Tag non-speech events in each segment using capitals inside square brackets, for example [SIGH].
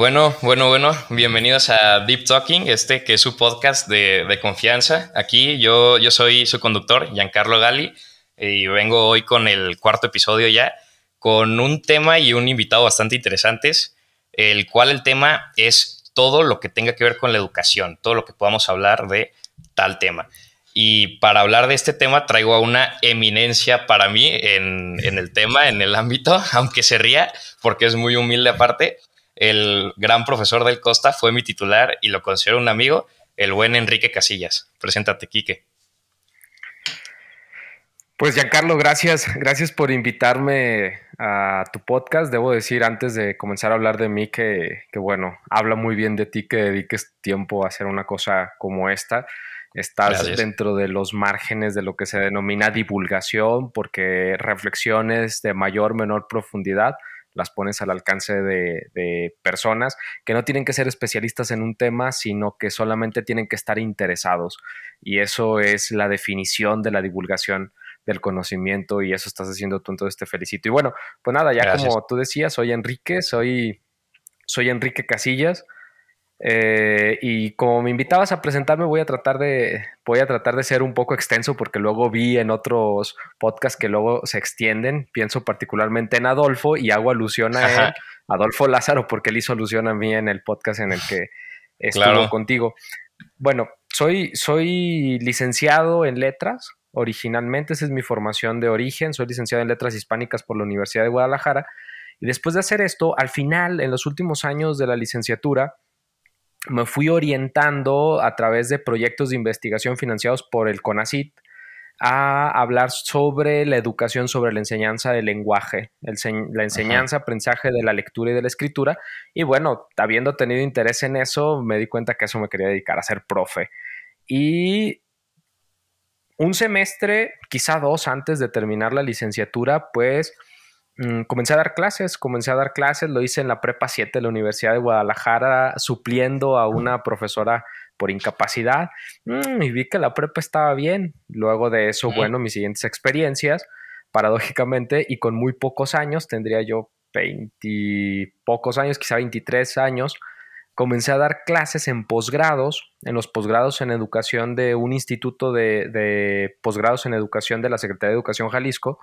Bueno, bueno, bueno, bienvenidos a Deep Talking, este que es su podcast de, confianza. Aquí yo, yo soy su conductor, Giancarlo Gali, y vengo hoy con el cuarto episodio ya, con un tema y un invitado bastante interesantes, el cual el tema es todo lo que tenga que ver con la educación, todo lo que podamos hablar de tal tema. Y para hablar de este tema traigo a una eminencia para mí en, en el tema, en el ámbito, [LAUGHS] aunque se ría, porque es muy humilde aparte el gran profesor del Costa fue mi titular y lo considero un amigo, el buen Enrique Casillas. Preséntate, Quique. Pues Giancarlo, gracias, gracias por invitarme a tu podcast. Debo decir antes de comenzar a hablar de mí que, bueno, habla muy bien de ti que dediques tiempo a hacer una cosa como esta. Estás dentro de los márgenes de lo que se denomina divulgación, porque reflexiones de mayor, menor profundidad las pones al alcance de, personas que no tienen que ser especialistas en un tema, sino que solamente tienen que estar interesados. Y eso es la definición de la divulgación del conocimiento y eso estás haciendo tú, entonces te felicito. Y bueno, pues nada, ya como tú decías, soy Enrique, soy, soy Enrique Casillas. Eh, y como me invitabas a presentarme, voy a tratar de voy a tratar de ser un poco extenso porque luego vi en otros podcasts que luego se extienden. Pienso particularmente en Adolfo y hago alusión a él, Adolfo Lázaro, porque él hizo alusión a mí en el podcast en el que estuvo contigo. Bueno, soy, soy licenciado en letras. Originalmente, esa es mi formación de origen. Soy licenciado en letras hispánicas por la Universidad de Guadalajara. Y después de hacer esto, al final, en los últimos años de la licenciatura, me fui orientando a través de proyectos de investigación financiados por el CONACIT a hablar sobre la educación, sobre la enseñanza del lenguaje, la enseñanza, aprendizaje de la lectura y de la escritura. Y bueno, habiendo tenido interés en eso, me di cuenta que eso me quería dedicar a ser profe. Y un semestre, quizá dos antes de terminar la licenciatura, pues Mm, comencé a dar clases, comencé a dar clases, lo hice en la Prepa 7 de la Universidad de Guadalajara, supliendo a una profesora por incapacidad mm, y vi que la prepa estaba bien. Luego de eso, bueno, mis siguientes experiencias, paradójicamente, y con muy pocos años, tendría yo 20 pocos años, quizá 23 años, comencé a dar clases en posgrados, en los posgrados en educación de un instituto de, de posgrados en educación de la Secretaría de Educación Jalisco,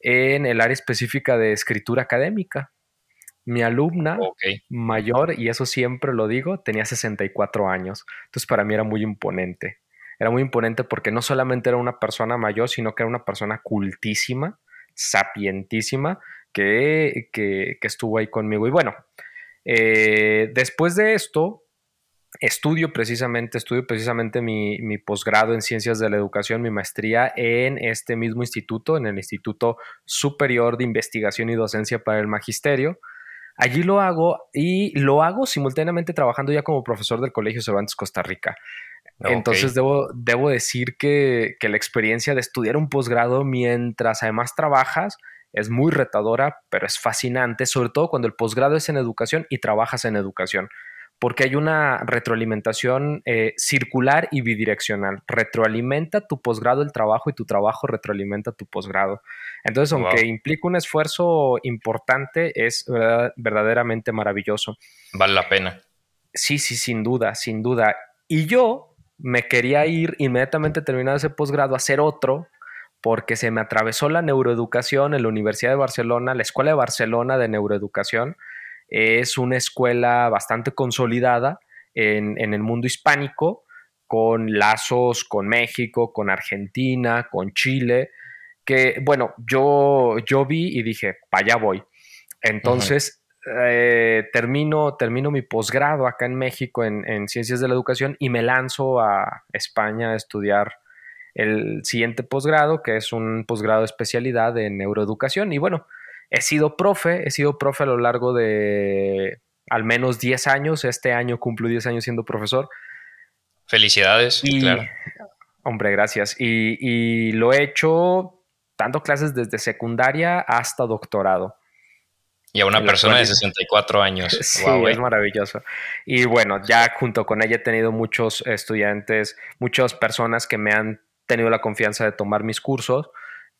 en el área específica de escritura académica. Mi alumna mayor, y eso siempre lo digo, tenía 64 años. Entonces para mí era muy imponente. Era muy imponente porque no solamente era una persona mayor, sino que era una persona cultísima, sapientísima, que, que, estuvo ahí conmigo. Y bueno, eh, después de esto, estudio precisamente, estudio precisamente mi, posgrado en ciencias de la educación, mi maestría en este mismo instituto, en el Instituto Superior de Investigación y Docencia para el Magisterio. Allí lo hago y lo hago simultáneamente trabajando ya como profesor del Colegio Cervantes Costa Rica. Entonces debo, debo decir que, que la experiencia de estudiar un posgrado mientras además trabajas es muy retadora, pero es fascinante, sobre todo cuando el posgrado es en educación y trabajas en educación porque hay una retroalimentación eh, circular y bidireccional. Retroalimenta tu posgrado el trabajo y tu trabajo retroalimenta tu posgrado. Entonces, aunque implica un esfuerzo importante, es verdaderamente maravilloso. Vale la pena. Sí, sí, sin duda, sin duda. Y yo me quería ir inmediatamente terminado ese posgrado a hacer otro porque se me atravesó la neuroeducación en la Universidad de Barcelona, la Escuela de Barcelona de Neuroeducación, es una escuela bastante consolidada en, el mundo hispánico, con lazos con México, con Argentina, con Chile, que bueno, yo, yo vi y dije, para allá voy. Entonces, eh, termino, termino mi posgrado acá en México en, en, Ciencias de la Educación y me lanzo a España a estudiar el siguiente posgrado, que es un posgrado de especialidad en neuroeducación. Y bueno, He sido profe, he sido profe a lo largo de al menos 10 años. Este año cumplo 10 años siendo profesor. Felicidades, claro. Hombre, gracias. Y, lo he hecho dando clases desde secundaria hasta doctorado. Y a una persona de 64 años. [LAUGHS] Sí, es maravilloso. Y bueno, ya junto con ella he tenido muchos estudiantes, muchas personas que me han tenido la confianza de tomar mis cursos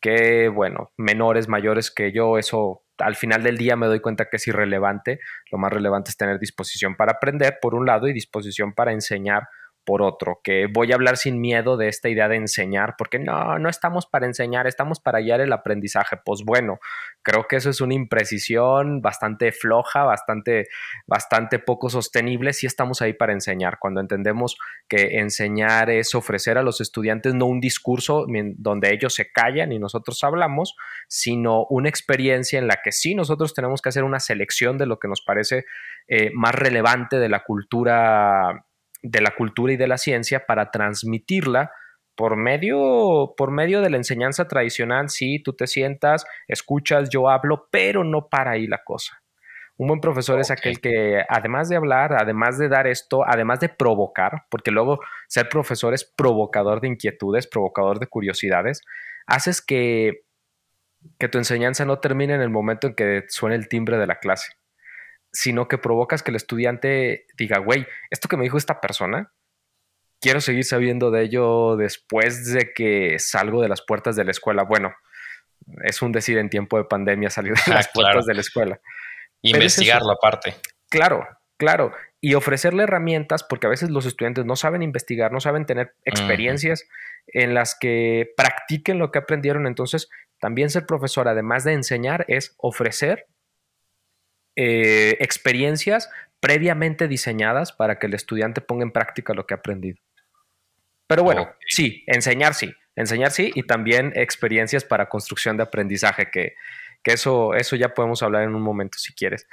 que, bueno, menores, mayores que yo, eso al final del día me doy cuenta que es irrelevante. Lo más relevante es tener disposición para aprender, por un lado, y disposición para enseñar por otro, que voy a hablar sin miedo de esta idea de enseñar, porque no, no estamos para enseñar, estamos para guiar el aprendizaje. Pues bueno, creo que eso es una imprecisión bastante floja, bastante, bastante poco sostenible si estamos ahí para enseñar. Cuando entendemos que enseñar es ofrecer a los estudiantes no un discurso donde ellos se callan y nosotros hablamos, sino una experiencia en la que sí nosotros tenemos que hacer una selección de lo que nos parece eh, más relevante de la cultura de la cultura y de la ciencia para transmitirla por medio, por medio de la enseñanza tradicional. Sí, tú te sientas, escuchas, yo hablo, pero no para ahí la cosa. Un buen profesor es aquel que, además de hablar, además de dar esto, además de provocar, porque luego ser profesor es provocador de inquietudes, provocador de curiosidades, haces que, que tu enseñanza no termine en el momento en que suene el timbre de la clase sino que provocas que el estudiante diga, güey, esto que me dijo esta persona, quiero seguir sabiendo de ello después de que salgo de las puertas de la escuela. Bueno, es un decir en tiempo de pandemia salir de [LAUGHS] las puertas de la escuela. Investigarlo aparte. Claro, claro. Y ofrecerle herramientas, porque a veces los estudiantes no saben investigar, no saben tener experiencias en las que practiquen lo que aprendieron. Entonces, también ser profesor, además de enseñar, es ofrecer eh, experiencias previamente diseñadas para que el estudiante ponga en práctica lo que ha aprendido. Pero bueno, sí, enseñar sí, enseñar sí, y también experiencias para construcción de aprendizaje, que, que eso, eso ya podemos hablar en un momento si quieres.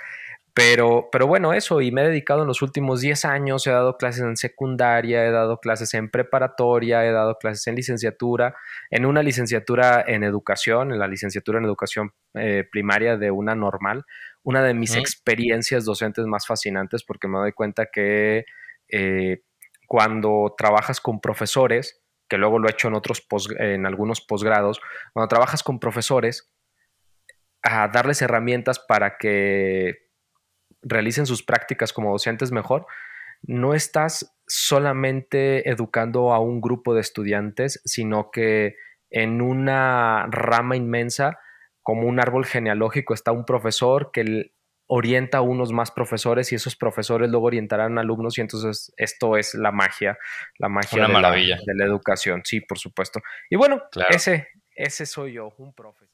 Pero, pero bueno, eso, y me he dedicado en los últimos 10 años, he dado clases en secundaria, he dado clases en preparatoria, he dado clases en licenciatura, en una licenciatura en educación, en la licenciatura en educación eh, primaria de una normal, una de mis experiencias docentes más fascinantes porque me doy cuenta que eh, cuando trabajas con profesores, que luego lo he hecho en, otros en algunos posgrados, cuando trabajas con profesores, a darles herramientas para que realicen sus prácticas como docentes mejor, no estás solamente educando a un grupo de estudiantes, sino que en una rama inmensa, como un árbol genealógico, está un profesor que orienta a unos más profesores y esos profesores luego orientarán a alumnos y entonces esto es la magia, la magia de, La, de, La, educación, sí, por supuesto. Y bueno, ese, ese soy yo, un profesor.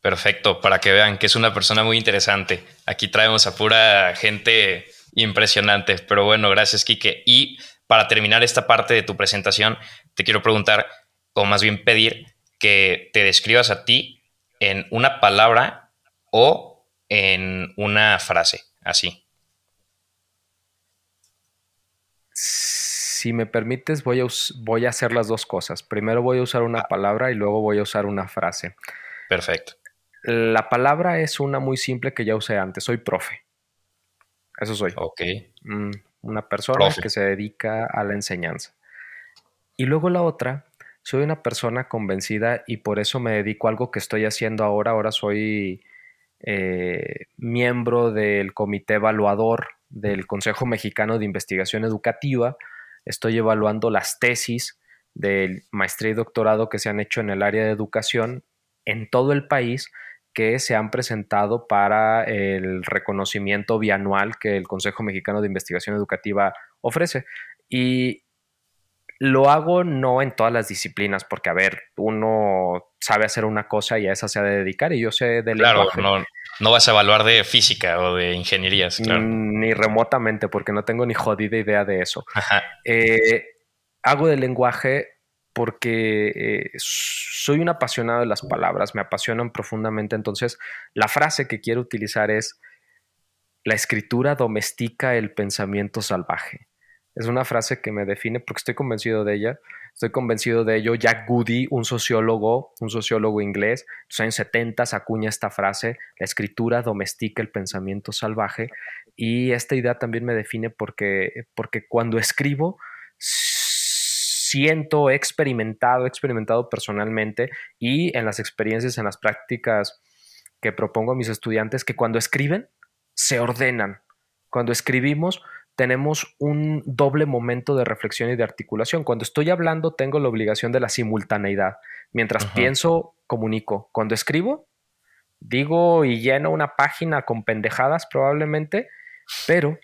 Perfecto, para que vean que es una persona muy interesante. Aquí traemos a pura gente impresionante, pero bueno, gracias Quique. Y para terminar esta parte de tu presentación, te quiero preguntar, o más bien pedir, que te describas a ti en una palabra o en una frase, así. Si me permites, voy a, voy a hacer las dos cosas. Primero voy a usar una ah. palabra y luego voy a usar una frase. Perfecto. La palabra es una muy simple que ya usé antes. Soy profe. Eso soy. Ok. Mm, una persona que se dedica a la enseñanza. Y luego la otra, soy una persona convencida y por eso me dedico a algo que estoy haciendo ahora. Ahora soy eh, miembro del comité evaluador del Consejo Mexicano de Investigación Educativa. Estoy evaluando las tesis del maestría y doctorado que se han hecho en el área de educación en todo el país que se han presentado para el reconocimiento bianual que el Consejo Mexicano de Investigación Educativa ofrece. Y lo hago no en todas las disciplinas, porque, a ver, uno sabe hacer una cosa y a esa se ha de dedicar, y yo sé de claro, No, no vas a evaluar de física o de ingenierías, claro. Ni remotamente, porque no tengo ni jodida idea de eso. Eh, hago de lenguaje porque eh, soy un apasionado de las palabras, me apasionan profundamente. Entonces, la frase que quiero utilizar es, la escritura domestica el pensamiento salvaje. Es una frase que me define porque estoy convencido de ella. Estoy convencido de ello. Jack Goody, un sociólogo, un sociólogo inglés, en los años 70 acuña esta frase, la escritura domestica el pensamiento salvaje. Y esta idea también me define porque, porque cuando escribo siento, he experimentado, he experimentado personalmente y en las experiencias, en las prácticas que propongo a mis estudiantes, que cuando escriben, se ordenan. Cuando escribimos, tenemos un doble momento de reflexión y de articulación. Cuando estoy hablando, tengo la obligación de la simultaneidad. Mientras pienso, comunico. Cuando escribo, digo y lleno una página con pendejadas probablemente, pero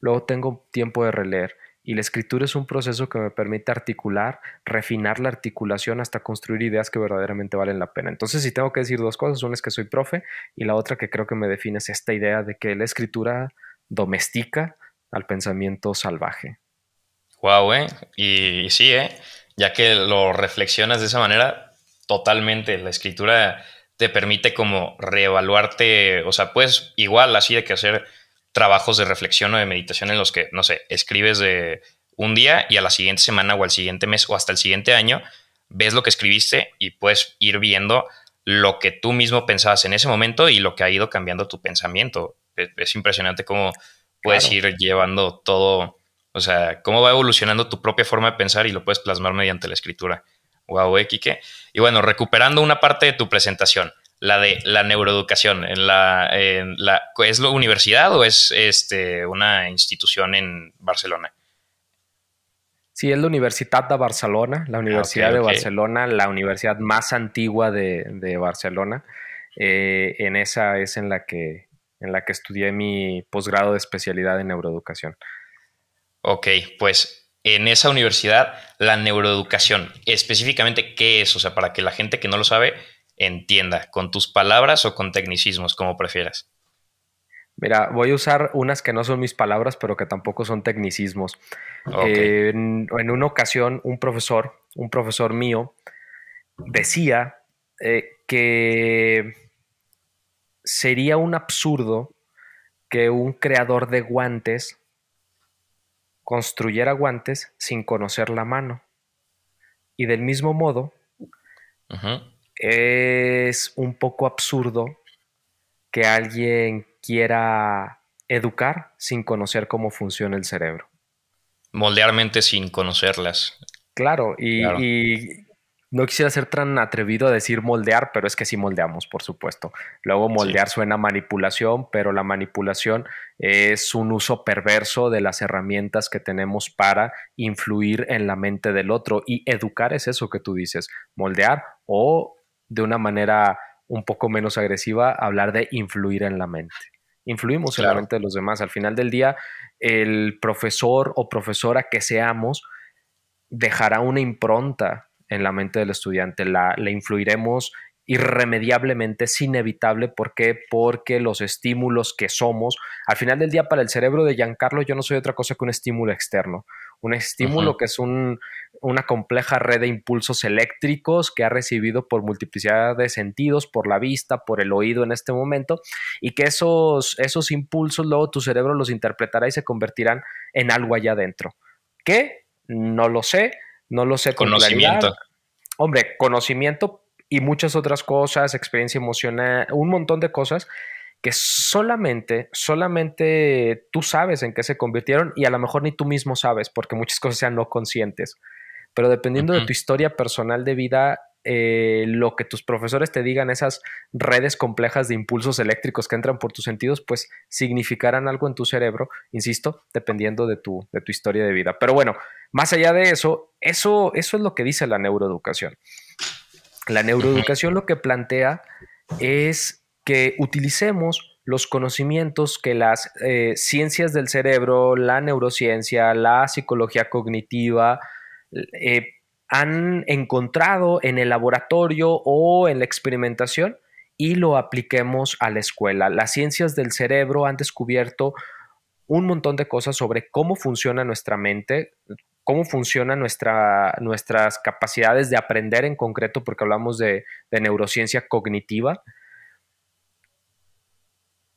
luego tengo tiempo de releer. Y la escritura es un proceso que me permite articular, refinar la articulación hasta construir ideas que verdaderamente valen la pena. Entonces, si tengo que decir dos cosas, una es que soy profe y la otra que creo que me define es esta idea de que la escritura domestica al pensamiento salvaje. Wow, ¿eh? Y, sí, ¿eh? Ya que lo reflexionas de esa manera, totalmente. La escritura te permite como reevaluarte, o sea, pues igual así de que hacer trabajos de reflexión o de meditación en los que, no sé, escribes de un día y a la siguiente semana o al siguiente mes o hasta el siguiente año ves lo que escribiste y puedes ir viendo lo que tú mismo pensabas en ese momento y lo que ha ido cambiando tu pensamiento. Es, impresionante cómo puedes ir llevando todo, o sea, cómo va evolucionando tu propia forma de pensar y lo puedes plasmar mediante la escritura. Wow, eh, Y bueno, recuperando una parte de tu presentación, la de la neuroeducación, en la, la, ¿es la universidad o es este, una institución en Barcelona? Sí, es la Universitat de Barcelona, la Universidad de Barcelona, la universidad más antigua de, Barcelona. Eh, en esa es en la que en la que estudié mi posgrado de especialidad en neuroeducación. Ok, pues en esa universidad, la neuroeducación, específicamente, ¿qué es? O sea, para que la gente que no lo sabe entienda, con tus palabras o con tecnicismos, como prefieras. Mira, voy a usar unas que no son mis palabras, pero que tampoco son tecnicismos. en, una ocasión, un profesor, un profesor mío, decía eh, que sería un absurdo que un creador de guantes construyera guantes sin conocer la mano. Y del mismo modo, es un poco absurdo que alguien quiera educar sin conocer cómo funciona el cerebro. Moldearmente sin conocerlas. Claro, y no quisiera ser tan atrevido a decir moldear, pero es que sí moldeamos, por supuesto. Luego moldear suena manipulación, pero la manipulación es un uso perverso de las herramientas que tenemos para influir en la mente del otro. Y educar es eso que tú dices, moldear o de una manera un poco menos agresiva, hablar de influir en la mente. Influimos en la mente de los demás. Al final del día, el profesor o profesora que seamos dejará una impronta en la mente del estudiante, la, la influiremos irremediablemente, es inevitable. ¿Por qué? Porque los estímulos que somos, al final del día para el cerebro de Giancarlo yo no soy otra cosa que un estímulo externo. Un estímulo que es un, una compleja red de impulsos eléctricos que ha recibido por multiplicidad de sentidos, por la vista, por el oído en este momento, y que esos, esos impulsos luego tu cerebro los interpretará y se convertirán en algo allá adentro. ¿Qué? No lo sé, no lo sé con Conocimiento. Hombre, conocimiento y muchas otras cosas, experiencia emocional, un montón de cosas que solamente, solamente tú sabes en qué se convirtieron y a lo mejor ni tú mismo sabes porque muchas cosas sean no conscientes. Pero dependiendo de tu historia personal de vida, eh, lo que tus profesores te digan, esas redes complejas de impulsos eléctricos que entran por tus sentidos, pues significarán algo en tu cerebro, insisto, dependiendo de tu, de tu historia de vida. Pero bueno, más allá de eso, eso, eso es lo que dice la neuroeducación. La neuroeducación lo que plantea es que utilicemos los conocimientos que las eh, ciencias del cerebro, la neurociencia, la psicología cognitiva, eh, han encontrado en el laboratorio o en la experimentación y lo apliquemos a la escuela. Las ciencias del cerebro han descubierto un montón de cosas sobre cómo funciona nuestra mente, cómo funcionan nuestra, nuestras capacidades de aprender en concreto, porque hablamos de, neurociencia cognitiva.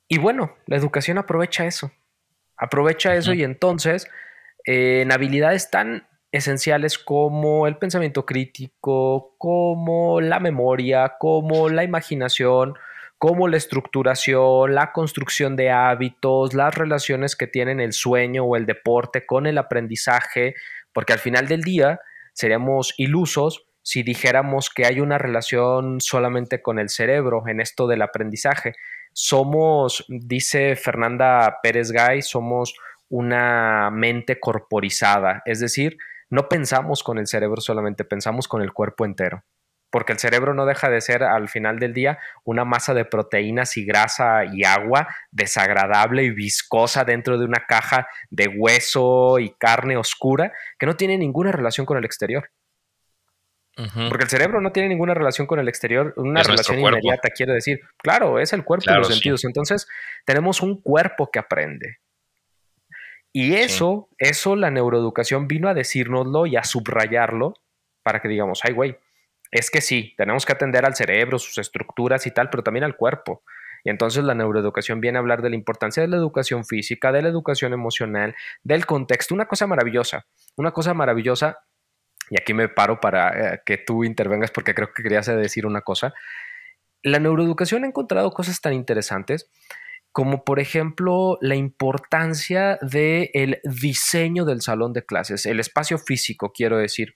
Y bueno, la educación aprovecha eso. Aprovecha eso y entonces eh, en habilidades tan esenciales como el pensamiento crítico, como la memoria, como la imaginación, como la estructuración, la construcción de hábitos, las relaciones que tienen el sueño o el deporte con el aprendizaje, porque al final del día seríamos ilusos si dijéramos que hay una relación solamente con el cerebro en esto del aprendizaje. Somos, dice Fernanda Pérez Gay, somos una mente corporizada, es decir, no pensamos con el cerebro solamente, pensamos con el cuerpo entero. porque el cerebro no deja de ser al final del día una masa de proteínas y grasa y agua desagradable y viscosa dentro de una caja de hueso y carne oscura que no tiene ninguna relación con el exterior. Porque el cerebro no tiene ninguna relación con el exterior, una relación inmediata, quiero decir. Claro, es el cuerpo y los sentidos. Entonces, tenemos un cuerpo que aprende. Y eso, eso la neuroeducación vino a decírnoslo y a subrayarlo para que digamos, ay, güey, es que sí, tenemos que atender al cerebro, sus estructuras y tal, pero también al cuerpo. Y entonces la neuroeducación viene a hablar de la importancia de la educación física, de la educación emocional, del contexto. Una cosa maravillosa, una cosa maravillosa, y aquí me paro para eh, que tú intervengas porque creo que querías decir una cosa. La neuroeducación ha encontrado cosas tan interesantes como por ejemplo la importancia del diseño del salón de clases, el espacio físico, quiero decir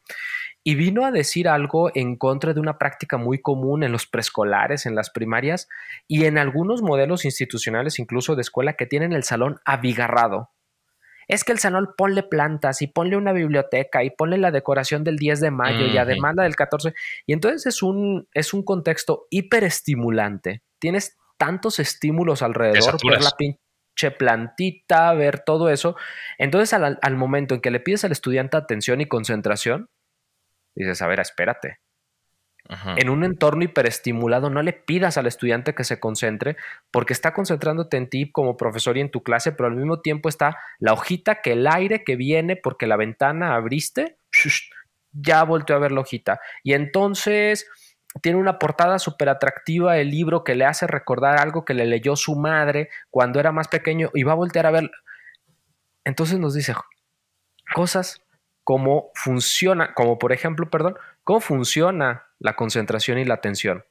y vino a decir algo en contra de una práctica muy común en los preescolares, en las primarias y en algunos modelos institucionales, incluso de escuela, que tienen el salón abigarrado. Es que el salón ponle plantas y ponle una biblioteca y ponle la decoración del 10 de mayo y además la del 14. Y entonces es un, es un contexto hiperestimulante. Tienes tantos estímulos alrededor, ver la pinche plantita, ver todo eso. Entonces al, al momento en que le pides al estudiante atención y concentración, dices, a ver, espérate. En un entorno hiperestimulado, no le pidas al estudiante que se concentre porque está concentrándote en ti como profesor y en tu clase, pero al mismo tiempo está la hojita que el aire que viene porque la ventana abriste, ya volteó a ver la hojita. Y entonces tiene una portada súper atractiva el libro que le hace recordar algo que le leyó su madre cuando era más pequeño y va a voltear a ver. Entonces nos dice cosas cómo funciona, como por ejemplo, perdón, cómo funciona la concentración y la atención.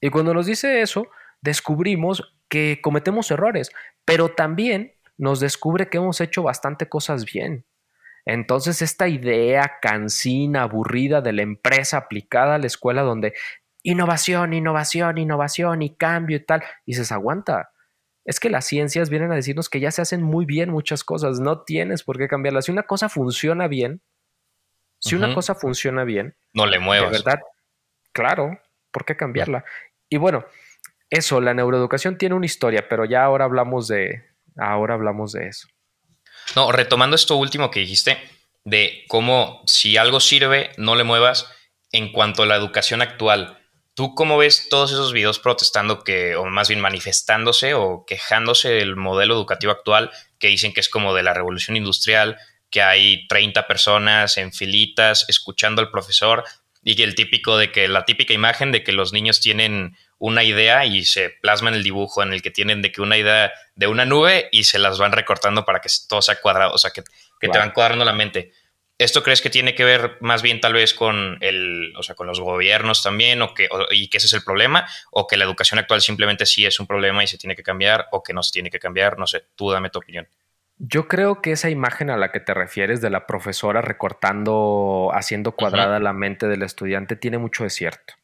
Y cuando nos dice eso, descubrimos que cometemos errores, pero también nos descubre que hemos hecho bastante cosas bien. Entonces, esta idea cansina, aburrida de la empresa aplicada a la escuela donde innovación, innovación, innovación y cambio y tal, y se aguanta es que las ciencias vienen a decirnos que ya se hacen muy bien muchas cosas, no tienes por qué cambiarlas. Si una cosa funciona bien, si una cosa funciona bien, no le muevas. De verdad, claro, ¿por qué cambiarla? Y bueno, eso, la neuroeducación tiene una historia, pero ya ahora hablamos de, ahora hablamos de eso. No, retomando esto último que dijiste, de cómo si algo sirve, no le muevas en cuanto a la educación actual ¿Tú cómo ves todos esos videos protestando que, o más bien manifestándose o quejándose del modelo educativo actual que dicen que es como de la revolución industrial, que hay 30 personas en filitas escuchando al profesor y que el típico de que la típica imagen de que los niños tienen una idea y se plasma en el dibujo en el que tienen de que una idea de una nube y se las van recortando para que todo sea cuadrado, o sea, que, te van cuadrando la mente. ¿Esto crees que tiene que ver más bien tal vez con el, o sea, con los gobiernos también, o que, y que ese es el problema, o que la educación actual simplemente sí es un problema y se tiene que cambiar, o que no se tiene que cambiar? No sé, tú dame tu opinión. Yo creo que esa imagen a la que te refieres de la profesora recortando, haciendo cuadrada la mente del estudiante, tiene mucho de cierto.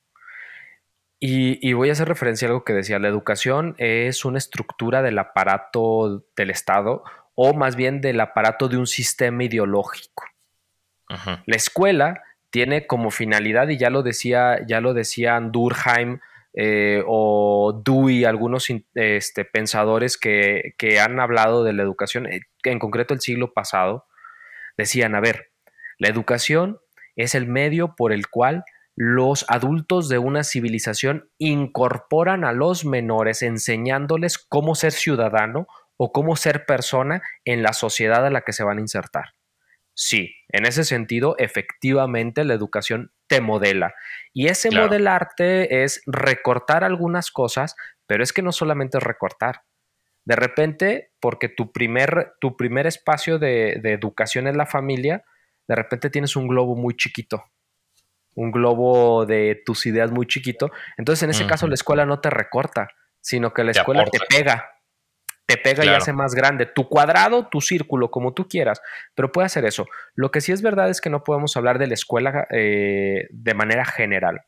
Y, y, voy a hacer referencia a algo que decía, la educación es una estructura del aparato del Estado o más bien del aparato de un sistema ideológico. La escuela tiene como finalidad, y ya lo decía, ya lo decían Durkheim eh, o Dewey, algunos este, pensadores que, que, han hablado de la educación, eh, en concreto el siglo pasado, decían, a ver, la educación es el medio por el cual los adultos de una civilización incorporan a los menores enseñándoles cómo ser ciudadano o cómo ser persona en la sociedad a la que se van a insertar. Sí, en ese sentido, efectivamente la educación te modela. Y ese modelarte es recortar algunas cosas, pero es que no solamente es recortar. De repente, porque tu primer, tu primer espacio de, educación es la familia, de repente tienes un globo muy chiquito, un globo de tus ideas muy chiquito. Entonces, en ese caso, la escuela no te recorta, sino que la escuela te pega te pega y hace más grande tu cuadrado, tu círculo, como tú quieras, pero puede hacer eso. Lo que sí es verdad es que no podemos hablar de la escuela eh, de manera general.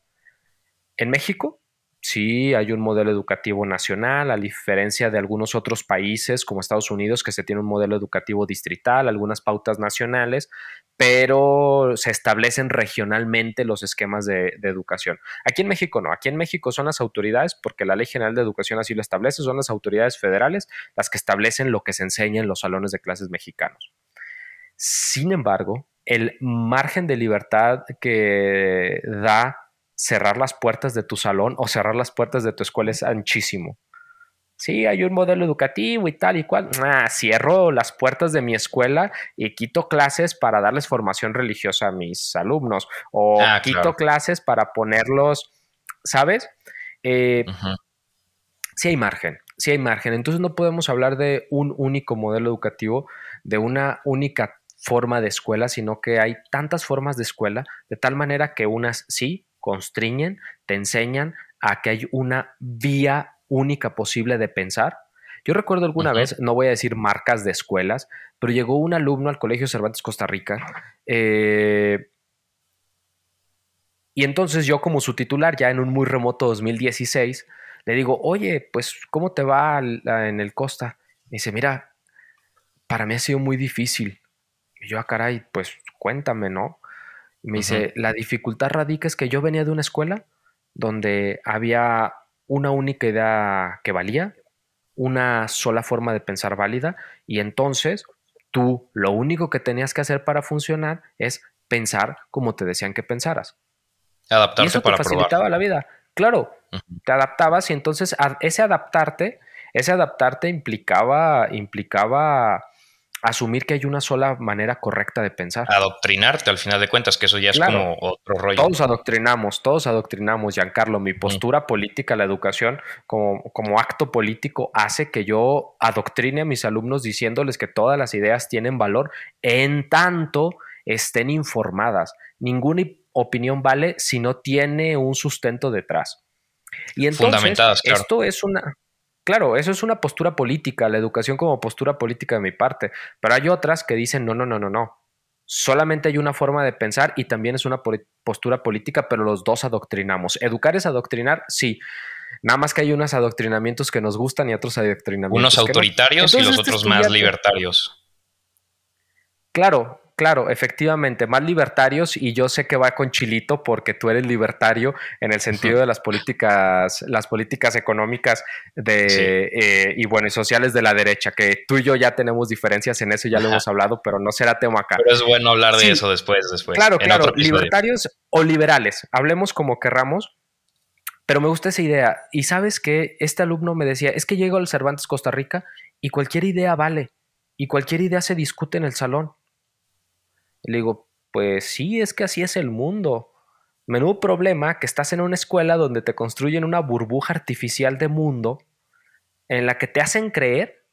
En México, sí hay un modelo educativo nacional, a diferencia de algunos otros países como Estados Unidos, que se tiene un modelo educativo distrital, algunas pautas nacionales, pero se establecen regionalmente los esquemas de, educación. Aquí en México no, aquí en México son las autoridades, porque la Ley General de Educación así lo establece, son las autoridades federales las que establecen lo que se enseña en los salones de clases mexicanos. Sin embargo, el margen de libertad que da cerrar las puertas de tu salón o cerrar las puertas de tu escuela es anchísimo sí, hay un modelo educativo y tal y cual. Ah, cierro las puertas de mi escuela y quito clases para darles formación religiosa a mis alumnos o ah, quito clases para ponerlos, ¿sabes? Eh, sí hay margen, sí hay margen. Entonces no podemos hablar de un único modelo educativo, de una única forma de escuela, sino que hay tantas formas de escuela, de tal manera que unas sí constriñen, te enseñan a que hay una vía única posible de pensar. Yo recuerdo alguna vez, no voy a decir marcas de escuelas, pero llegó un alumno al Colegio Cervantes Costa Rica. Eh, y entonces yo como su titular, ya en un muy remoto 2016, le digo, oye, pues, ¿cómo te va en el Costa? Me dice, mira, para mí ha sido muy difícil. Y yo, ah, caray, pues cuéntame, ¿no? me dice, la dificultad radica es que yo venía de una escuela donde había una única idea que valía, una sola forma de pensar válida y entonces tú lo único que tenías que hacer para funcionar es pensar como te decían que pensaras. Adaptarse y eso te facilitaba la vida. Claro, te adaptabas y entonces ese adaptarte, ese adaptarte implicaba, implicaba asumir que hay una sola manera correcta de pensar. Adoctrinarte al final de cuentas, que eso ya es como otro rollo. Todos adoctrinamos, todos adoctrinamos, Giancarlo. Mi postura política, la educación como, como acto político hace que yo adoctrine a mis alumnos diciéndoles que todas las ideas tienen valor en tanto estén informadas. Ninguna opinión vale si no tiene un sustento detrás. Y entonces, esto es una, Claro, eso es una postura política, la educación como postura política de mi parte, pero hay otras que dicen, no, no, no, no, no. Solamente hay una forma de pensar y también es una postura política, pero los dos adoctrinamos. ¿Educar es adoctrinar? Sí. Nada más que hay unos adoctrinamientos que nos gustan y otros adoctrinamientos. Unos autoritarios y los este otros más libertarios. Claro, Claro, efectivamente, más libertarios y yo sé que va con Chilito porque tú eres libertario en el sentido de las políticas, las políticas económicas de eh, y bueno y sociales de la derecha, que tú y yo ya tenemos diferencias en eso, ya lo hemos hablado, pero no será tema acá. Pero es bueno hablar de eso después, después. Claro, claro, libertarios o liberales, hablemos como querramos. Pero me gusta esa idea. Y sabes que este alumno me decía, es que llego al Cervantes Costa Rica y cualquier idea vale. Y cualquier idea se discute en el salón le digo, pues sí, es que así es el mundo. Menudo problema que estás en una escuela donde te construyen una burbuja artificial de mundo en la que te hacen creer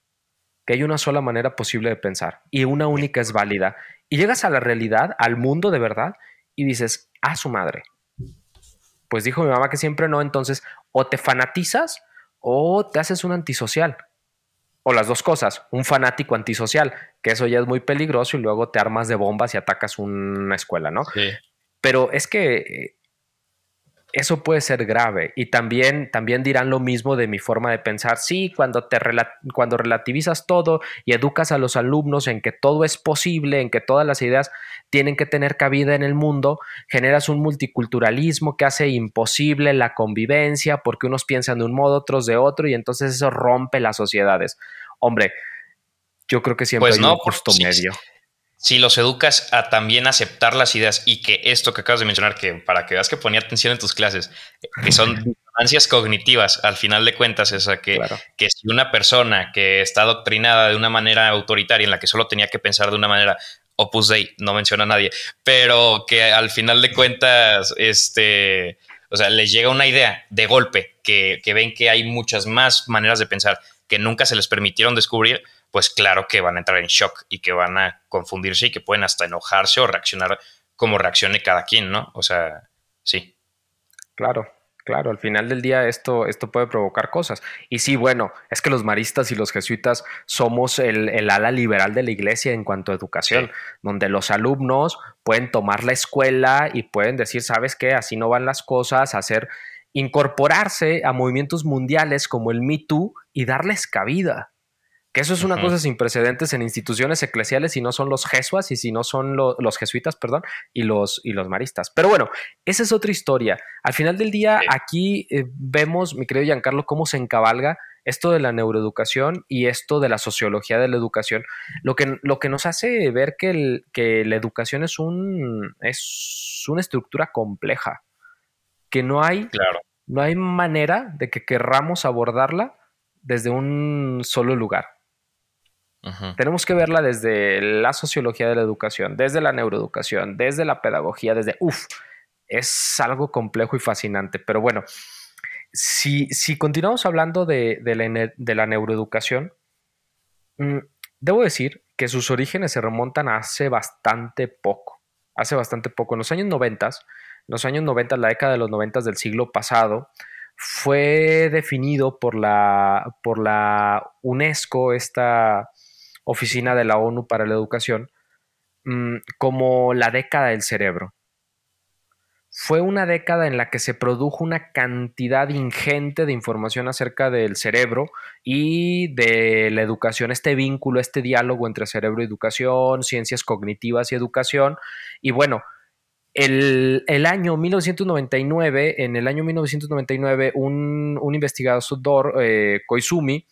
que hay una sola manera posible de pensar y una única es válida. Y llegas a la realidad, al mundo de verdad, y dices, a su madre. Pues dijo mi mamá que siempre no, entonces o te fanatizas o te haces un antisocial o las dos cosas, un fanático antisocial, que eso ya es muy peligroso y luego te armas de bombas y atacas una escuela, ¿no? Sí. Pero es que eh, eso puede ser grave y también, también dirán lo mismo de mi forma de pensar. Sí, cuando, te cuando relativizas todo y educas a los alumnos en que todo es posible, en que todas las ideas tienen que tener cabida en el mundo, generas un multiculturalismo que hace imposible la convivencia porque unos piensan de un modo, otros de otro y entonces eso rompe las sociedades. Hombre, yo creo que siempre pues hay un justo medio si los educas a también aceptar las ideas y que esto que acabas de mencionar, que para que veas que ponía atención en tus clases, que son [LAUGHS] ansias cognitivas, al final de cuentas, es que, que si una persona que está adoctrinada de una manera autoritaria en la que solo tenía que pensar de una manera, Opus Dei, no menciona a nadie, pero que al final de cuentas, este, o sea, les llega una idea de golpe, que, que ven que hay muchas más maneras de pensar que nunca se les permitieron descubrir, pues claro que van a entrar en shock y que van a confundirse y que pueden hasta enojarse o reaccionar como reaccione cada quien, ¿no? O sea, sí. Claro, claro, al final del día esto, esto puede provocar cosas. Y sí, bueno, es que los maristas y los jesuitas somos el, ala liberal de la iglesia en cuanto a educación, donde los alumnos pueden tomar la escuela y pueden decir, ¿sabes qué? Así no van las cosas, hacer incorporarse a movimientos mundiales como el Me Too y darles cabida. Que eso es una cosa sin precedentes en instituciones eclesiales si no son los jesuas y si no son los jesuitas, perdón, y los, y los maristas. Pero bueno, esa es otra historia. Al final del día, aquí eh, vemos, mi querido Giancarlo, cómo se encabalga esto de la neuroeducación y esto de la sociología de la educación, lo que, lo que nos hace ver que, que la educación es, un, es una estructura compleja, que no hay, no hay manera de que querramos abordarla desde un solo lugar. Tenemos que verla desde la sociología de la educación, desde la neuroeducación, desde la pedagogía, desde, uff, es algo complejo y fascinante. Pero bueno, si, si continuamos hablando de, la, neuroeducación, mm, debo decir que sus orígenes se remontan hace bastante poco. Hace bastante poco. En los años 90, en los años 90, la década de los 90 del siglo pasado, fue definido por la, por la UNESCO, esta oficina de la ONU para la educación, mm, como la década del cerebro. Fue una década en la que se produjo una cantidad ingente de información acerca del cerebro y de la educación, este vínculo, este diálogo entre cerebro y educación, ciencias cognitivas y educación. Y bueno, el, año 1999, en el año 1999, un, investigador, eh, Koizumi,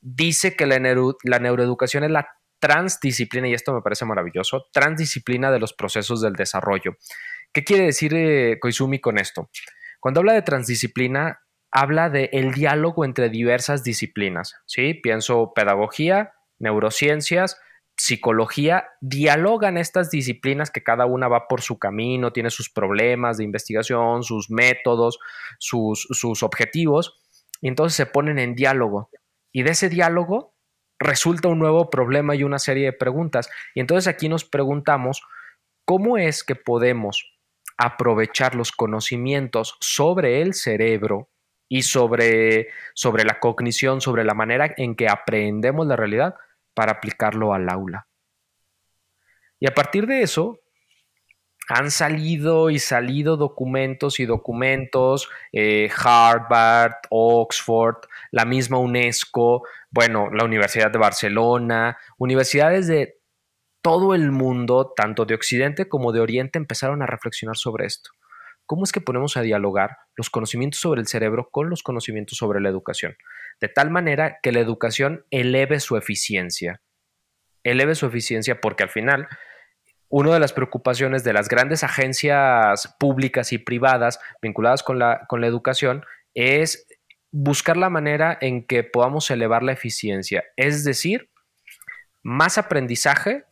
dice que la, neuroeducación es la transdisciplina, y esto me parece maravilloso, transdisciplina de los procesos del desarrollo. ¿Qué quiere decir eh, Koizumi con esto? Cuando habla de transdisciplina, habla de el diálogo entre diversas disciplinas, ¿sí? Pienso pedagogía, neurociencias, psicología, dialogan estas disciplinas que cada una va por su camino, tiene sus problemas de investigación, sus métodos, sus, sus objetivos, y entonces se ponen en diálogo. Y de ese diálogo resulta un nuevo problema y una serie de preguntas. Y entonces aquí nos preguntamos, ¿cómo es que podemos aprovechar los conocimientos sobre el cerebro y sobre, sobre la cognición, sobre la manera en que aprendemos la realidad para aplicarlo al aula? Y a partir de eso, han salido y salido documentos y documentos, eh, Harvard, Oxford, la misma UNESCO, bueno, la Universidad de Barcelona, universidades de todo el mundo, tanto de Occidente como de Oriente, empezaron a reflexionar sobre esto. ¿Cómo es que ponemos a dialogar los conocimientos sobre el cerebro con los conocimientos sobre la educación? De tal manera que la educación eleve su eficiencia. Eleve su eficiencia porque al final una de las preocupaciones de las grandes agencias públicas y privadas vinculadas con la, con la educación es buscar la manera en que podamos elevar la eficiencia, es decir, más aprendizaje,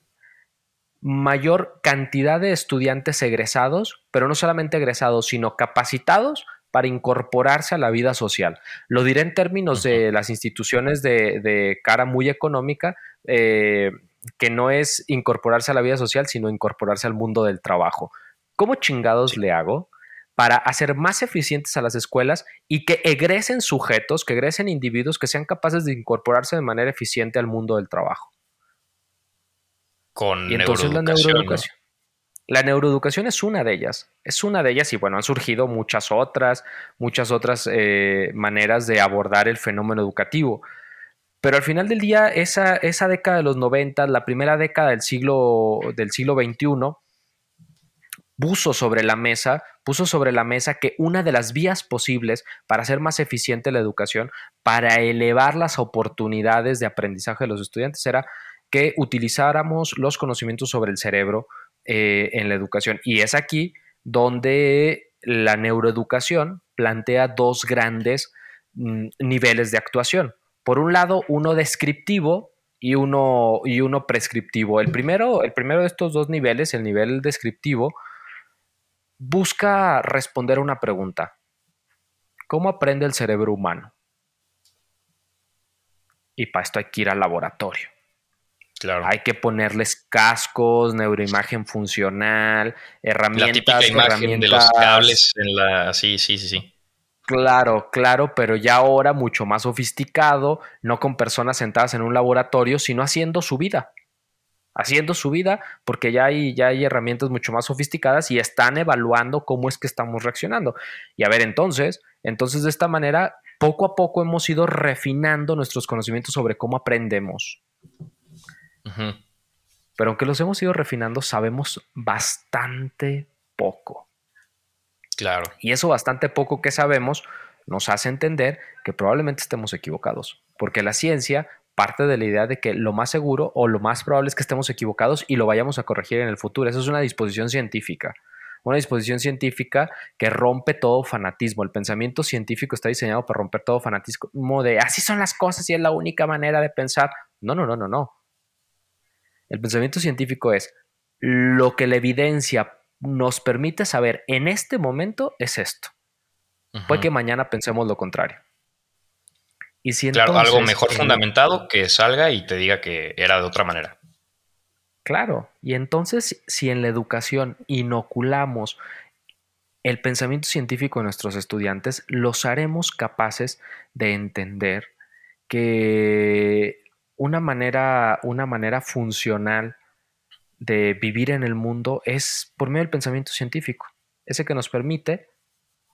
mayor cantidad de estudiantes egresados, pero no solamente egresados, sino capacitados para incorporarse a la vida social. Lo diré en términos de las instituciones de, cara muy económica. Eh, que no es incorporarse a la vida social, sino incorporarse al mundo del trabajo. ¿Cómo chingados le hago para hacer más eficientes a las escuelas y que egresen sujetos, que egresen individuos que sean capaces de incorporarse de manera eficiente al mundo del trabajo? Con y entonces la neuroeducación. La neuroeducación es una de ellas, es una de ellas y bueno, han surgido muchas otras, muchas otras eh, maneras de abordar el fenómeno educativo. Pero al final del día, esa, esa década de los 90, la primera década del siglo, del siglo XXI, puso sobre la mesa, puso sobre la mesa que una de las vías posibles para hacer más eficiente la educación, para elevar las oportunidades de aprendizaje de los estudiantes, era que utilizáramos los conocimientos sobre el cerebro eh, en la educación. Y es aquí donde la neuroeducación plantea dos grandes mm, niveles de actuación. Por un lado, uno descriptivo y uno, y uno prescriptivo. El primero, el primero de estos dos niveles, el nivel descriptivo, busca responder una pregunta. ¿Cómo aprende el cerebro humano? Y para esto hay que ir al laboratorio. Claro. Hay que ponerles cascos, neuroimagen funcional, herramientas, la imagen de los cables en la. Sí, sí, sí, sí. Claro, claro, pero ya ahora mucho más sofisticado, no con personas sentadas en un laboratorio, sino haciendo su vida. Haciendo su vida, porque ya hay, ya hay herramientas mucho más sofisticadas y están evaluando cómo es que estamos reaccionando. Y a ver, entonces, entonces de esta manera poco a poco hemos ido refinando nuestros conocimientos sobre cómo aprendemos. Pero aunque los hemos ido refinando, sabemos bastante poco. Claro. Y eso bastante poco que sabemos nos hace entender que probablemente estemos equivocados, porque la ciencia parte de la idea de que lo más seguro o lo más probable es que estemos equivocados y lo vayamos a corregir en el futuro. Eso es una disposición científica. Una disposición científica que rompe todo fanatismo. El pensamiento científico está diseñado para romper todo fanatismo de así son las cosas y es la única manera de pensar. No, no, no, no, no. El pensamiento científico es lo que la evidencia nos permite saber en este momento es esto. Puede que mañana pensemos lo contrario. Y si claro, algo mejor fundamentado que salga y te diga que era de otra manera. Claro, y entonces si en la educación inoculamos el pensamiento científico de nuestros estudiantes, los haremos capaces de entender que una manera, una manera funcional de vivir en el mundo es por medio del pensamiento científico, ese que nos permite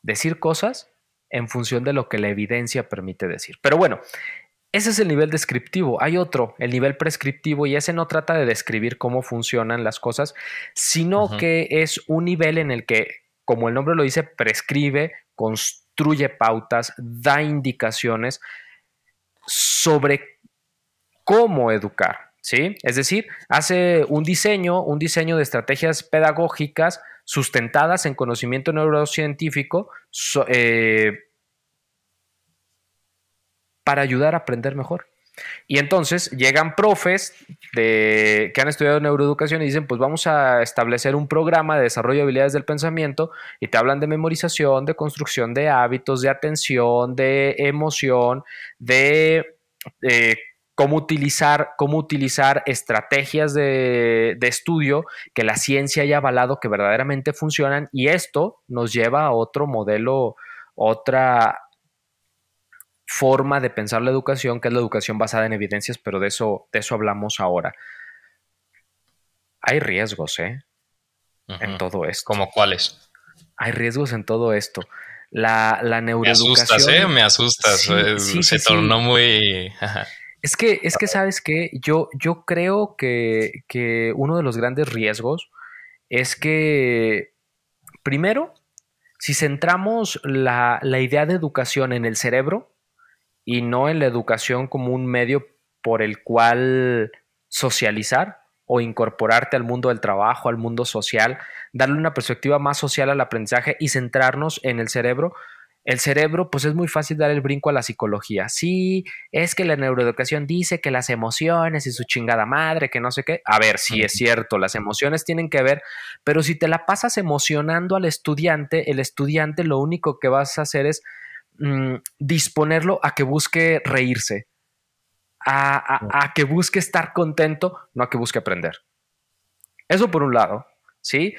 decir cosas en función de lo que la evidencia permite decir. Pero bueno, ese es el nivel descriptivo. Hay otro, el nivel prescriptivo, y ese no trata de describir cómo funcionan las cosas, sino que es un nivel en el que, como el nombre lo dice, prescribe, construye pautas, da indicaciones sobre cómo educar. ¿Sí? Es decir, hace un diseño, un diseño de estrategias pedagógicas sustentadas en conocimiento neurocientífico eh, para ayudar a aprender mejor. Y entonces llegan profes que han estudiado neuroeducación y dicen, pues vamos a establecer un programa de desarrollo de habilidades del pensamiento y te hablan de memorización, de construcción de hábitos, de atención, de emoción, de eh, cómo utilizar, cómo utilizar estrategias de, estudio que la ciencia haya avalado que verdaderamente funcionan y esto nos lleva a otro modelo, otra forma de pensar la educación, que es la educación basada en evidencias, pero de eso, de eso hablamos ahora. Hay riesgos, ¿eh? En todo esto. ¿Como cuáles? Hay riesgos en todo esto. La, la neuroeducación. Me asustas, ¿eh? Me asustas. Se tornó muy. [LAUGHS] Es que, es que sabes que yo, yo creo que, uno de los grandes riesgos es que, primero, si centramos la, la, idea de educación en el cerebro y no en la educación como un medio por el cual socializar o incorporarte al mundo del trabajo, al mundo social, darle una perspectiva más social al aprendizaje y centrarnos en el cerebro, el cerebro, pues es muy fácil dar el brinco a la psicología. Sí, es que la neuroeducación dice que las emociones y su chingada madre, que no sé qué. A ver, sí es cierto, las emociones tienen que ver, pero si te la pasas emocionando al estudiante, el estudiante lo único que vas a hacer es mm, disponerlo a que busque reírse, a, a que busque estar contento, no a que busque aprender. Eso por un lado. ¿Sí?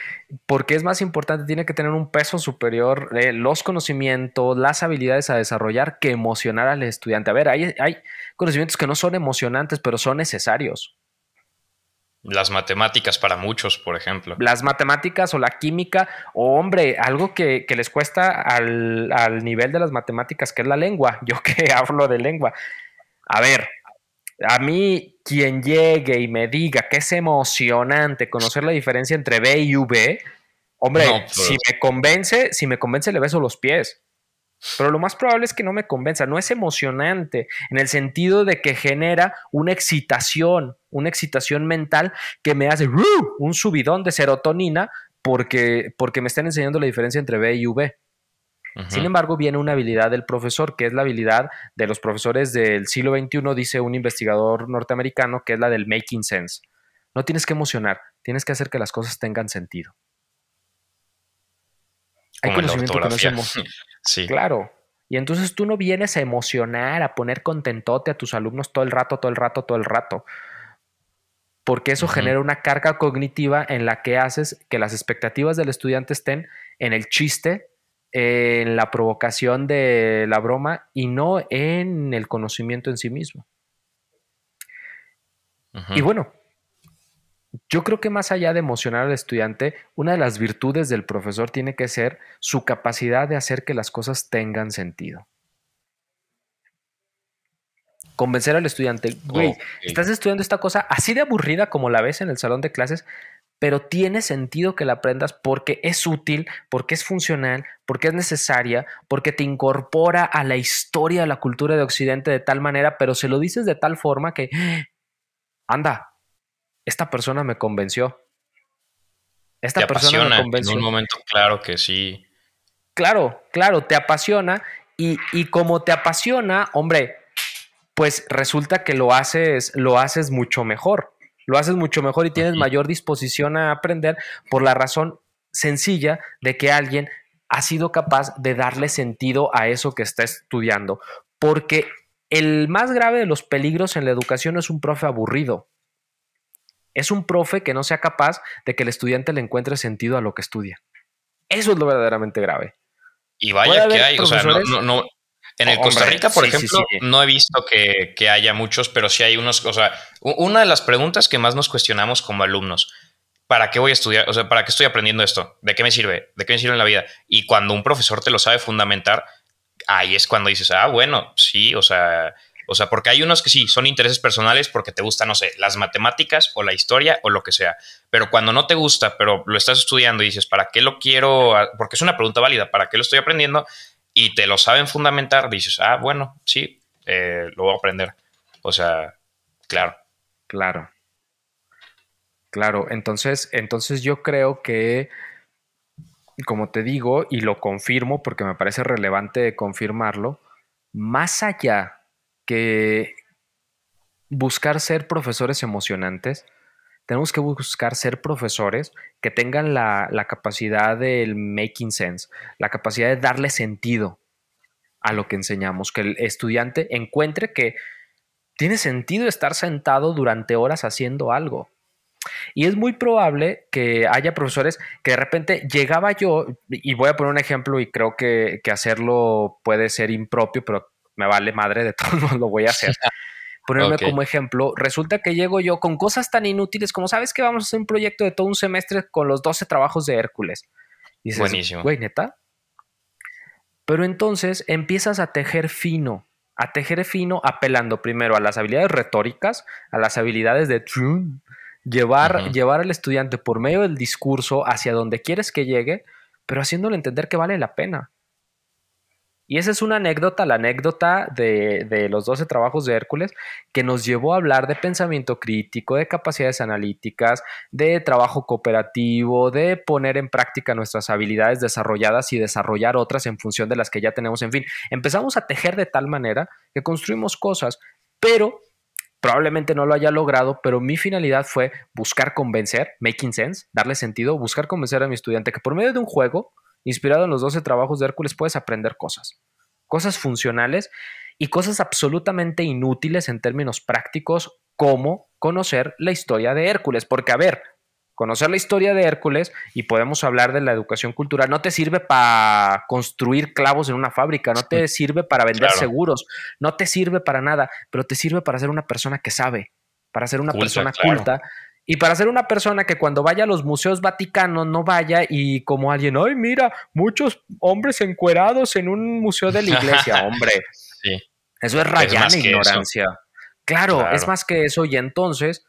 Porque es más importante, tiene que tener un peso superior eh, los conocimientos, las habilidades a desarrollar que emocionar al estudiante. A ver, hay, hay conocimientos que no son emocionantes, pero son necesarios. Las matemáticas para muchos, por ejemplo. Las matemáticas o la química, o hombre, algo que, les cuesta al, al nivel de las matemáticas, que es la lengua. [LAUGHS] Yo que hablo de lengua. A ver, a mí, quien llegue y me diga que es emocionante conocer la diferencia entre B y V, hombre, si me convence, si me convence, le beso los pies. Pero lo más probable es que no me convenza. No es emocionante en el sentido de que genera una excitación, una excitación mental que me hace un subidón de serotonina porque, porque me están enseñando la diferencia entre B y V. Sin embargo, viene una habilidad del profesor, que es la habilidad de los profesores del siglo XXI, dice un investigador norteamericano, que es la del making sense. No tienes que emocionar, tienes que hacer que las cosas tengan sentido. Hay conocimiento que no se [LAUGHS] Sí. Claro. Y entonces tú no vienes a emocionar, a poner contentote a tus alumnos todo el rato, todo el rato, todo el rato. Porque eso genera una carga cognitiva en la que haces que las expectativas del estudiante estén en el chiste en la provocación de la broma y no en el conocimiento en sí mismo. Y bueno, yo creo que más allá de emocionar al estudiante, una de las virtudes del profesor tiene que ser su capacidad de hacer que las cosas tengan sentido. convencer al estudiante, güey, estás estudiando esta cosa así de aburrida como la ves en el salón de clases, pero tiene sentido que la aprendas porque es útil, porque es funcional, porque es necesaria, porque te incorpora a la historia, a la cultura de Occidente de tal manera, pero se lo dices de tal forma que, [GASPS] anda, esta persona me convenció. Esta persona me convenció. En un momento, claro que sí. Claro, claro, te apasiona y, y como te apasiona, hombre, pues resulta que lo haces, lo haces mucho mejor lo haces mucho mejor y tienes mayor disposición a aprender por la razón sencilla de que alguien ha sido capaz de darle sentido a eso que está estudiando. Porque el más grave de los peligros en la educación es un profe aburrido. Es un profe que no sea capaz de que el estudiante le encuentre sentido a lo que estudia. Eso es lo verdaderamente grave. Y vaya que hay, o sea, no, en el Costa Rica, por ejemplo, no he visto que, haya muchos, pero sí hay unos. O sea, una de las preguntas que más nos cuestionamos como alumnos. ¿Para qué voy a estudiar? O sea, ¿para qué estoy aprendiendo esto? ¿De qué me sirve? ¿De qué me sirve en la vida? Y cuando un profesor te lo sabe fundamentar, ahí es cuando dices, ah, bueno, sí, o sea, o sea, porque hay unos que sí, son intereses personales porque te gusta, no sé, las matemáticas o la historia o lo que sea. Pero cuando no te gusta, pero lo estás estudiando y dices, ¿para qué lo quiero? Porque es una pregunta válida, ¿para qué lo estoy aprendiendo? Y te lo saben fundamentar, dices, ah, bueno, sí, eh, lo voy a aprender. O sea, claro. Claro. Claro, entonces, entonces yo creo que, como te digo, y lo confirmo porque me parece relevante confirmarlo, más allá que buscar ser profesores emocionantes, tenemos que buscar ser profesores que tengan la, capacidad del making sense, la capacidad de darle sentido a lo que enseñamos, que el estudiante encuentre que tiene sentido estar sentado durante horas haciendo algo. Y es muy probable que haya profesores que de repente llegaba yo, y voy a poner un ejemplo y creo que, que hacerlo puede ser impropio, pero me vale madre, de [LAUGHS] modos lo voy a hacer. [LAUGHS] ponerme como ejemplo, resulta que llego yo con cosas tan inútiles como, ¿sabes que vamos a hacer un proyecto de todo un semestre con los 12 trabajos de Hércules? Y dices, Buenísimo. Güey, neta. Pero entonces empiezas a tejer fino, a tejer fino apelando primero a las habilidades retóricas, a las habilidades de llevar, llevar al estudiante por medio del discurso hacia donde quieres que llegue, pero haciéndole entender que vale la pena. Y esa es una anécdota, la anécdota de, los 12 trabajos de Hércules, que nos llevó a hablar de pensamiento crítico, de capacidades analíticas, de trabajo cooperativo, de poner en práctica nuestras habilidades desarrolladas y desarrollar otras en función de las que ya tenemos. En fin, empezamos a tejer de tal manera que construimos cosas, pero probablemente no lo haya logrado, pero mi finalidad fue buscar convencer, making sense, darle sentido, buscar convencer a mi estudiante que por medio de un juego, Inspirado en los 12 trabajos de Hércules puedes aprender cosas, cosas funcionales y cosas absolutamente inútiles en términos prácticos como conocer la historia de Hércules. Porque, a ver, conocer la historia de Hércules y podemos hablar de la educación cultural no te sirve para construir clavos en una fábrica, no te sirve para vender seguros, no te sirve para nada, pero te sirve para ser una persona que sabe, para ser una persona culta y para ser una persona que cuando vaya a los museos vaticanos no vaya y como alguien, ay, mira, muchos hombres encuerados en un museo de la iglesia, [LAUGHS] hombre. sí. Eso es rayar ignorancia. Claro, es más que eso y entonces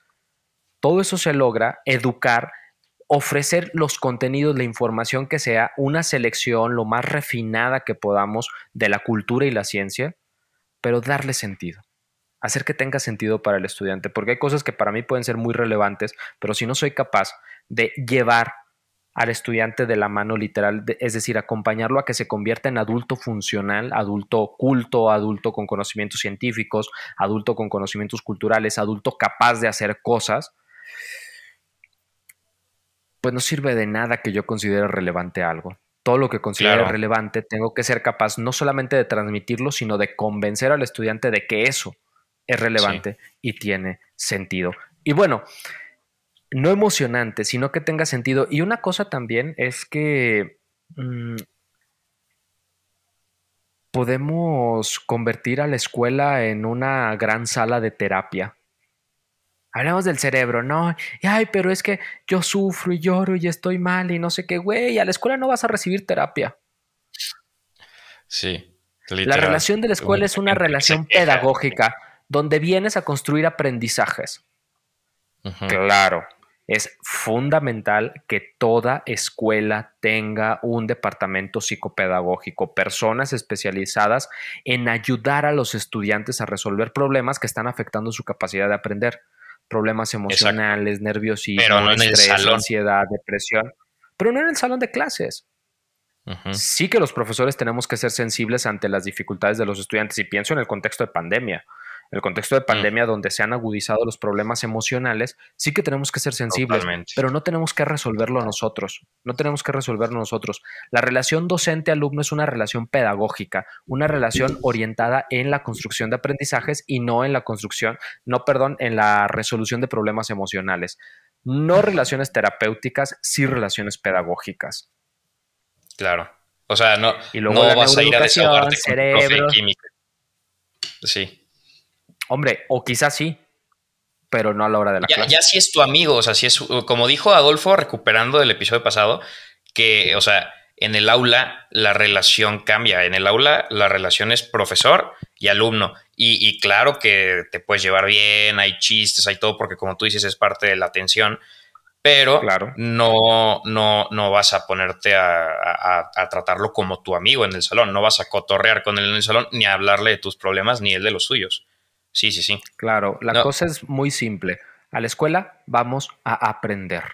todo eso se logra educar, ofrecer los contenidos, la información que sea, una selección lo más refinada que podamos de la cultura y la ciencia, pero darle sentido hacer que tenga sentido para el estudiante, porque hay cosas que para mí pueden ser muy relevantes, pero si no soy capaz de llevar al estudiante de la mano literal, es decir, acompañarlo a que se convierta en adulto funcional, adulto culto, adulto con conocimientos científicos, adulto con conocimientos culturales, adulto capaz de hacer cosas, pues no sirve de nada que yo considere relevante algo. Todo lo que considere relevante, tengo que ser capaz no solamente de transmitirlo, sino de convencer al estudiante de que eso es relevante y tiene sentido. Y bueno, no emocionante, sino que tenga sentido. Y una cosa también es que mm, podemos convertir a la escuela en una gran sala de terapia. Hablamos del cerebro, no, ay, pero es que yo sufro y lloro y estoy mal y no sé qué, güey, a la escuela no vas a recibir terapia. Sí. La relación de la escuela es una relación pedagógica donde vienes a construir aprendizajes. Claro, es fundamental que toda escuela tenga un departamento psicopedagógico, personas especializadas en ayudar a los estudiantes a resolver problemas que están afectando su capacidad de aprender, problemas emocionales, nerviosismo, estrés, ansiedad, depresión, pero no en el salón de clases. Sí que los profesores tenemos que ser sensibles ante las dificultades de los estudiantes y pienso en el contexto de pandemia el contexto de mm. pandemia donde se han agudizado los problemas emocionales, sí que tenemos que ser sensibles, pero no tenemos que resolverlo nosotros, no tenemos que resolverlo nosotros. La relación docente-alumno es una relación pedagógica, una relación orientada en la construcción de aprendizajes y no en la construcción, no, perdón, en la resolución de problemas emocionales. No relaciones terapéuticas, sí relaciones pedagógicas. Claro. O sea, no, y luego no vas a ir a desahogarte cerebro. química. Sí. Hombre, o quizás sí, pero no a la hora de la ya, clase. Ya si es tu amigo, o sea, si es, como dijo Adolfo, recuperando del episodio pasado, que, o sea, en el aula la relación cambia. En el aula la relación es profesor y alumno. Y, claro que te puedes llevar bien, hay chistes, hay todo, porque como tú dices, es parte de la atención. Pero claro. no, no, no vas a ponerte a, a, tratarlo como tu amigo en el salón. No vas a cotorrear con él en el salón, ni a hablarle de tus problemas, ni él de los suyos. Sí, sí, sí. Claro, la cosa es muy simple. A la escuela vamos a aprender,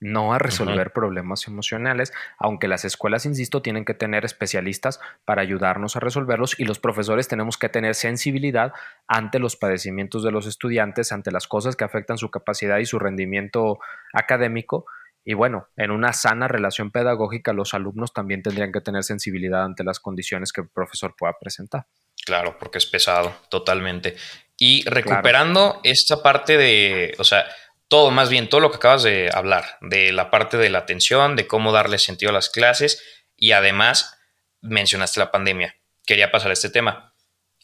no a resolver problemas emocionales, aunque las escuelas, insisto, tienen que tener especialistas para ayudarnos a resolverlos y los profesores tenemos que tener sensibilidad ante los padecimientos de los estudiantes, ante las cosas que afectan su capacidad y su rendimiento académico. Y bueno, en una sana relación pedagógica, los alumnos también tendrían que tener sensibilidad ante las condiciones que el profesor pueda presentar. Claro, porque es pesado, totalmente. Y recuperando esta parte de, o sea, todo, más bien todo lo que acabas de hablar, de la parte de la atención, de cómo darle sentido a las clases y además mencionaste la pandemia. Quería pasar a este tema.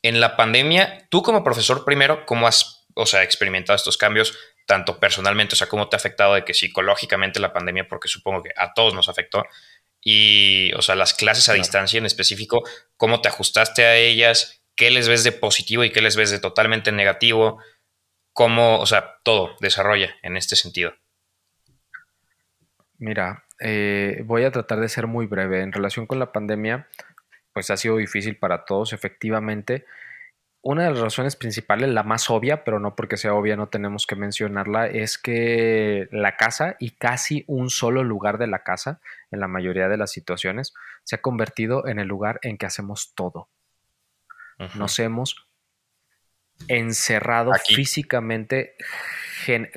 En la pandemia, tú como profesor primero, ¿cómo has, o sea, experimentado estos cambios tanto personalmente, o sea, cómo te ha afectado de que psicológicamente la pandemia, porque supongo que a todos nos afectó, y, o sea, las clases a distancia en específico, cómo te ajustaste a ellas, qué les ves de positivo y qué les ves de totalmente negativo, cómo, o sea, todo desarrolla en este sentido. Mira, eh, voy a tratar de ser muy breve. En relación con la pandemia, pues ha sido difícil para todos, efectivamente. Una de las razones principales, la más obvia, pero no porque sea obvia, no tenemos que mencionarla, es que la casa y casi un solo lugar de la casa, en la mayoría de las situaciones, se ha convertido en el lugar en que hacemos todo. Nos hemos encerrado físicamente,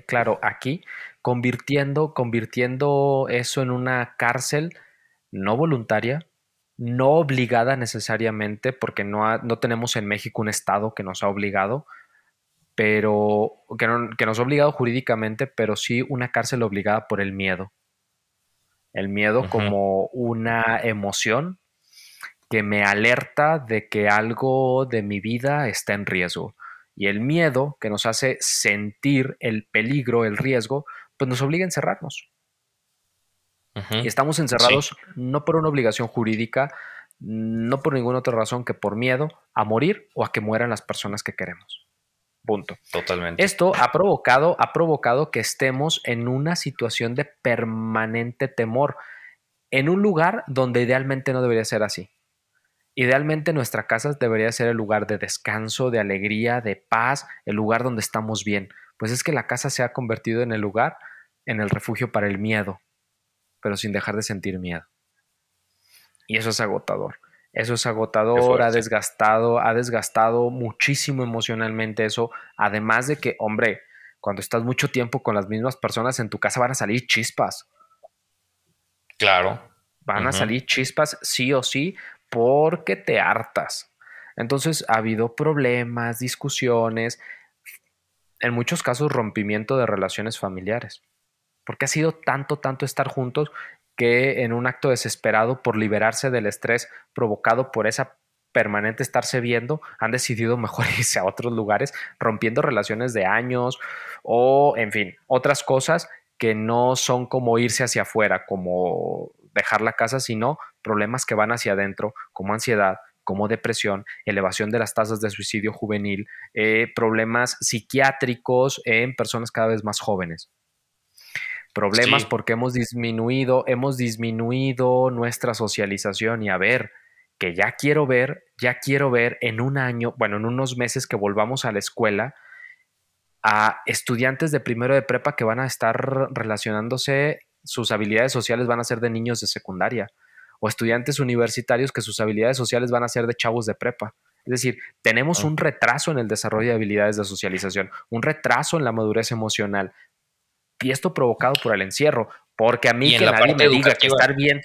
claro, aquí, convirtiendo, convirtiendo eso en una cárcel no voluntaria, no obligada necesariamente, porque no, no tenemos en México un Estado que nos ha obligado, pero que, que, nos ha obligado jurídicamente, pero sí una cárcel obligada por el miedo. El miedo como una emoción que me alerta de que algo de mi vida está en riesgo. Y el miedo que nos hace sentir el peligro, el riesgo, pues nos obliga a encerrarnos. Y estamos encerrados no por una obligación jurídica, no por ninguna otra razón que por miedo a morir o a que mueran las personas que queremos. Punto. Totalmente. Esto ha provocado, ha provocado que estemos en una situación de permanente temor, en un lugar donde idealmente no debería ser así. Idealmente nuestra casa debería ser el lugar de descanso, de alegría, de paz, el lugar donde estamos bien. Pues es que la casa se ha convertido en el lugar, en el refugio para el miedo, pero sin dejar de sentir miedo. Y eso es agotador. Eso es agotador, ha desgastado, ha desgastado muchísimo emocionalmente eso. Además de que, hombre, cuando estás mucho tiempo con las mismas personas en tu casa van a salir chispas. Claro. Van a salir chispas sí o sí porque te hartas. Entonces ha habido problemas, discusiones, en muchos casos rompimiento de relaciones familiares porque ha sido tanto, tanto estar juntos que en un acto desesperado por liberarse del estrés provocado por esa permanente estarse viendo, han decidido mejor [LAUGHS] irse a otros lugares, rompiendo relaciones de años o, en fin, otras cosas que no son como irse hacia afuera, como dejar la casa, sino problemas que van hacia adentro, como ansiedad, como depresión, elevación de las tasas de suicidio juvenil, eh, problemas psiquiátricos en personas cada vez más jóvenes. Problemas porque hemos disminuido, hemos disminuido nuestra socialización y a ver, que ya quiero ver, ya quiero ver en un año, bueno, en unos meses que volvamos a la escuela, a estudiantes de primero de prepa que van a estar relacionándose, sus habilidades sociales van a ser de niños de secundaria, o estudiantes universitarios que sus habilidades sociales van a ser de chavos de prepa. Es decir, tenemos un retraso en el desarrollo de habilidades de socialización, un retraso en la madurez emocional, y esto provocado por el encierro, porque a mí que nadie me diga que estar bien,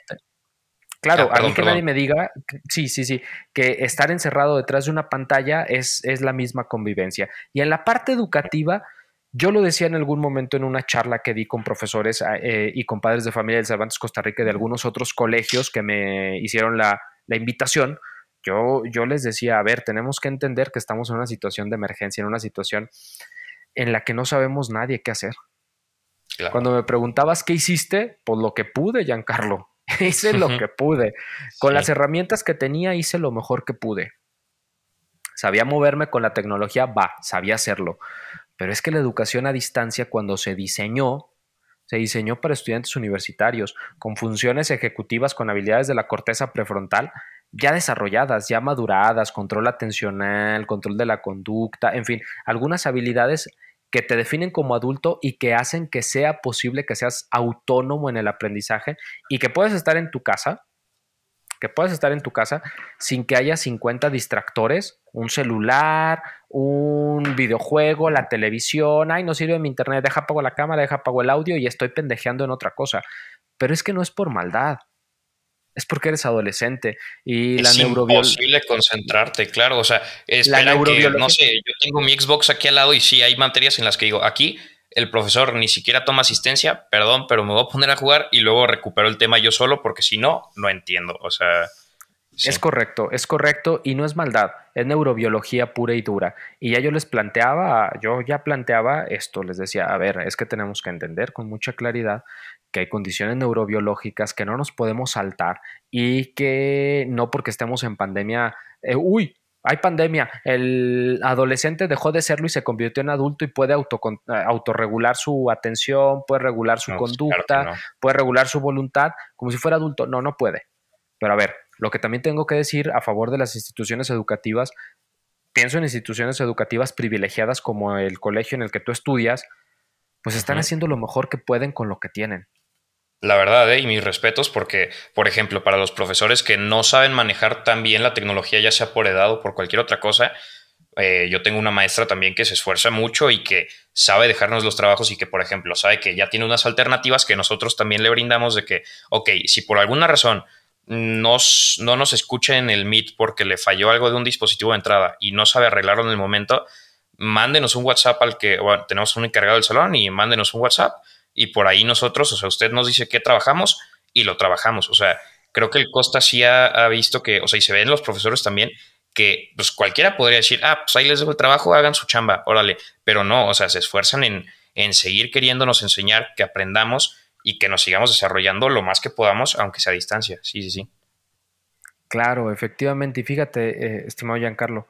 Claro, ah, a mí que nadie me diga, sí, sí, sí, que estar encerrado detrás de una pantalla es, es la misma convivencia. Y en la parte educativa, yo lo decía en algún momento en una charla que di con profesores ah, eh, y con padres de familia del Cervantes Costa Rica y de algunos otros colegios que me hicieron la, invitación. Yo, yo les decía, a ver, tenemos que entender que estamos en una situación de emergencia, en una situación en la que no sabemos nadie qué hacer. Cuando me preguntabas qué hiciste, pues lo que pude, Giancarlo. [LAUGHS] hice lo que pude. Con las herramientas que tenía hice lo mejor que pude. Sabía moverme con la tecnología, va, sabía hacerlo. Pero es que la educación a distancia cuando se diseñó, se diseñó para estudiantes universitarios, con funciones ejecutivas con habilidades de la corteza prefrontal ya desarrolladas, ya maduradas, control atencional, control de la conducta, en fin, algunas habilidades que te definen como adulto y que hacen que sea posible que seas autónomo en el aprendizaje y que puedas estar en tu casa, que puedas estar en tu casa sin que haya 50 distractores, un celular, un videojuego, la televisión, ay, no sirve mi internet, deja apago la cámara, deja apago el audio y estoy pendejeando en otra cosa. Pero es que no es por maldad es porque eres adolescente y es la neurobiología. Es imposible concentrarte, claro. O sea, espera que, no sé, yo tengo mi Xbox aquí al lado y sí hay materias en las que digo, aquí el profesor ni siquiera toma asistencia, perdón, pero me voy a poner a jugar y luego recupero el tema yo solo porque si no, no entiendo. O sea. Es correcto, es correcto y no es maldad, es neurobiología pura y dura. Y ya yo les planteaba, yo ya planteaba esto, les decía, a ver, es que tenemos que entender con mucha claridad que hay condiciones neurobiológicas que no nos podemos saltar y que no porque estemos en pandemia, eh, uy, hay pandemia, el adolescente dejó de serlo y se convirtió en adulto y puede eh, autorregular su atención, puede regular su pues, conducta, puede regular su voluntad como si fuera adulto. No, no puede. Pero a ver, lo que también tengo que decir a favor de las instituciones educativas, pienso en instituciones educativas privilegiadas como el colegio en el que tú estudias, pues están haciendo lo mejor que pueden con lo que tienen. La verdad, ¿eh? y mis respetos, porque, por ejemplo, para los profesores que no saben manejar tan bien la tecnología, ya sea por edad o por cualquier otra cosa, eh, yo tengo una maestra también que se esfuerza mucho y que sabe dejarnos los trabajos y que, por ejemplo, sabe que ya tiene unas alternativas que nosotros también le brindamos de que, ok, si por alguna razón no nos escucha en el Meet porque le falló algo de un dispositivo de entrada y no sabe arreglarlo en el momento, mándenos un WhatsApp al que tenemos un encargado del salón y mándenos un WhatsApp y por ahí nosotros, o sea, usted nos dice qué trabajamos y lo trabajamos. O sea, creo que el Costa sí ha, visto que, o sea, y se ven los profesores también, que pues cualquiera podría decir, ah, pues ahí les dejo el trabajo, hagan su chamba, órale, pero no, o sea, se esfuerzan en, en seguir queriéndonos enseñar, que aprendamos y que nos sigamos desarrollando lo más que podamos, aunque sea a distancia. Sí, sí, sí. Claro, efectivamente. Y fíjate, eh, estimado Giancarlo,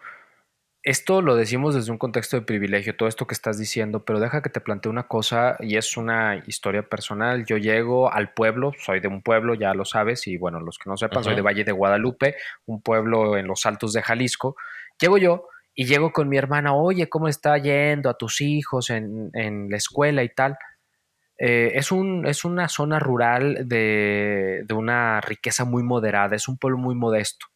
esto lo decimos desde un contexto de privilegio, todo esto que estás diciendo, pero deja que te plantee una cosa y es una historia personal. Yo llego al pueblo, soy de un pueblo, ya lo sabes, y bueno, los que no sepan, soy de Valle de Guadalupe, un pueblo en los altos de Jalisco. Llego yo y llego con mi hermana, oye, ¿cómo está yendo a tus hijos en, la escuela y tal? Eh, es, un, es una zona rural de, de una riqueza muy moderada, es un pueblo muy modesto.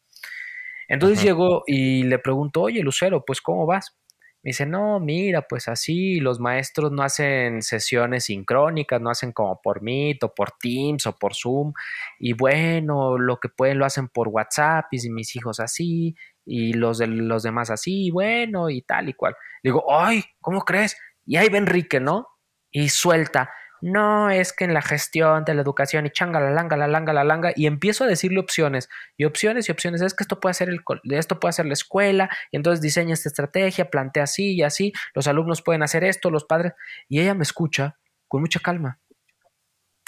Entonces llegó y le pregunto, oye, Lucero, pues ¿cómo vas? Me dice, no, mira, pues así, los maestros no hacen sesiones sincrónicas, no hacen como por Meet o por Teams o por Zoom. Y bueno, lo que pueden lo hacen por WhatsApp y mis hijos así y los de los demás así, bueno, y tal y cual. digo, ay, ¿cómo crees? Y ahí va Enrique, ¿no? Y suelta, no es que en la gestión de la educación y changa la langa, la langa, la langa, y empiezo a decirle opciones y opciones y opciones. Es que esto puede ser el, esto puede ser la escuela, y entonces diseña esta estrategia, plantea así y así, los alumnos pueden hacer esto, los padres, y ella me escucha con mucha calma.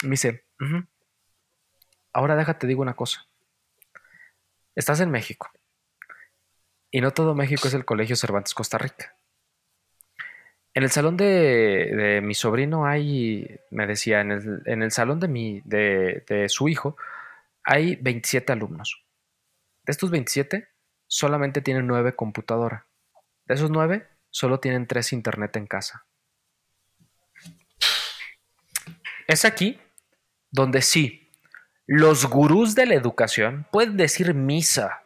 Me dice, ahora déjate digo una cosa. Estás en México. Y no todo México es el Colegio Cervantes Costa Rica. En el salón de, mi sobrino hay, me decía, en el, salón de, mi, de, su hijo hay 27 alumnos. De estos 27, solamente tienen 9 computadora. De esos 9, solo tienen 3 internet en casa. Es aquí donde sí, los gurús de la educación pueden decir misa,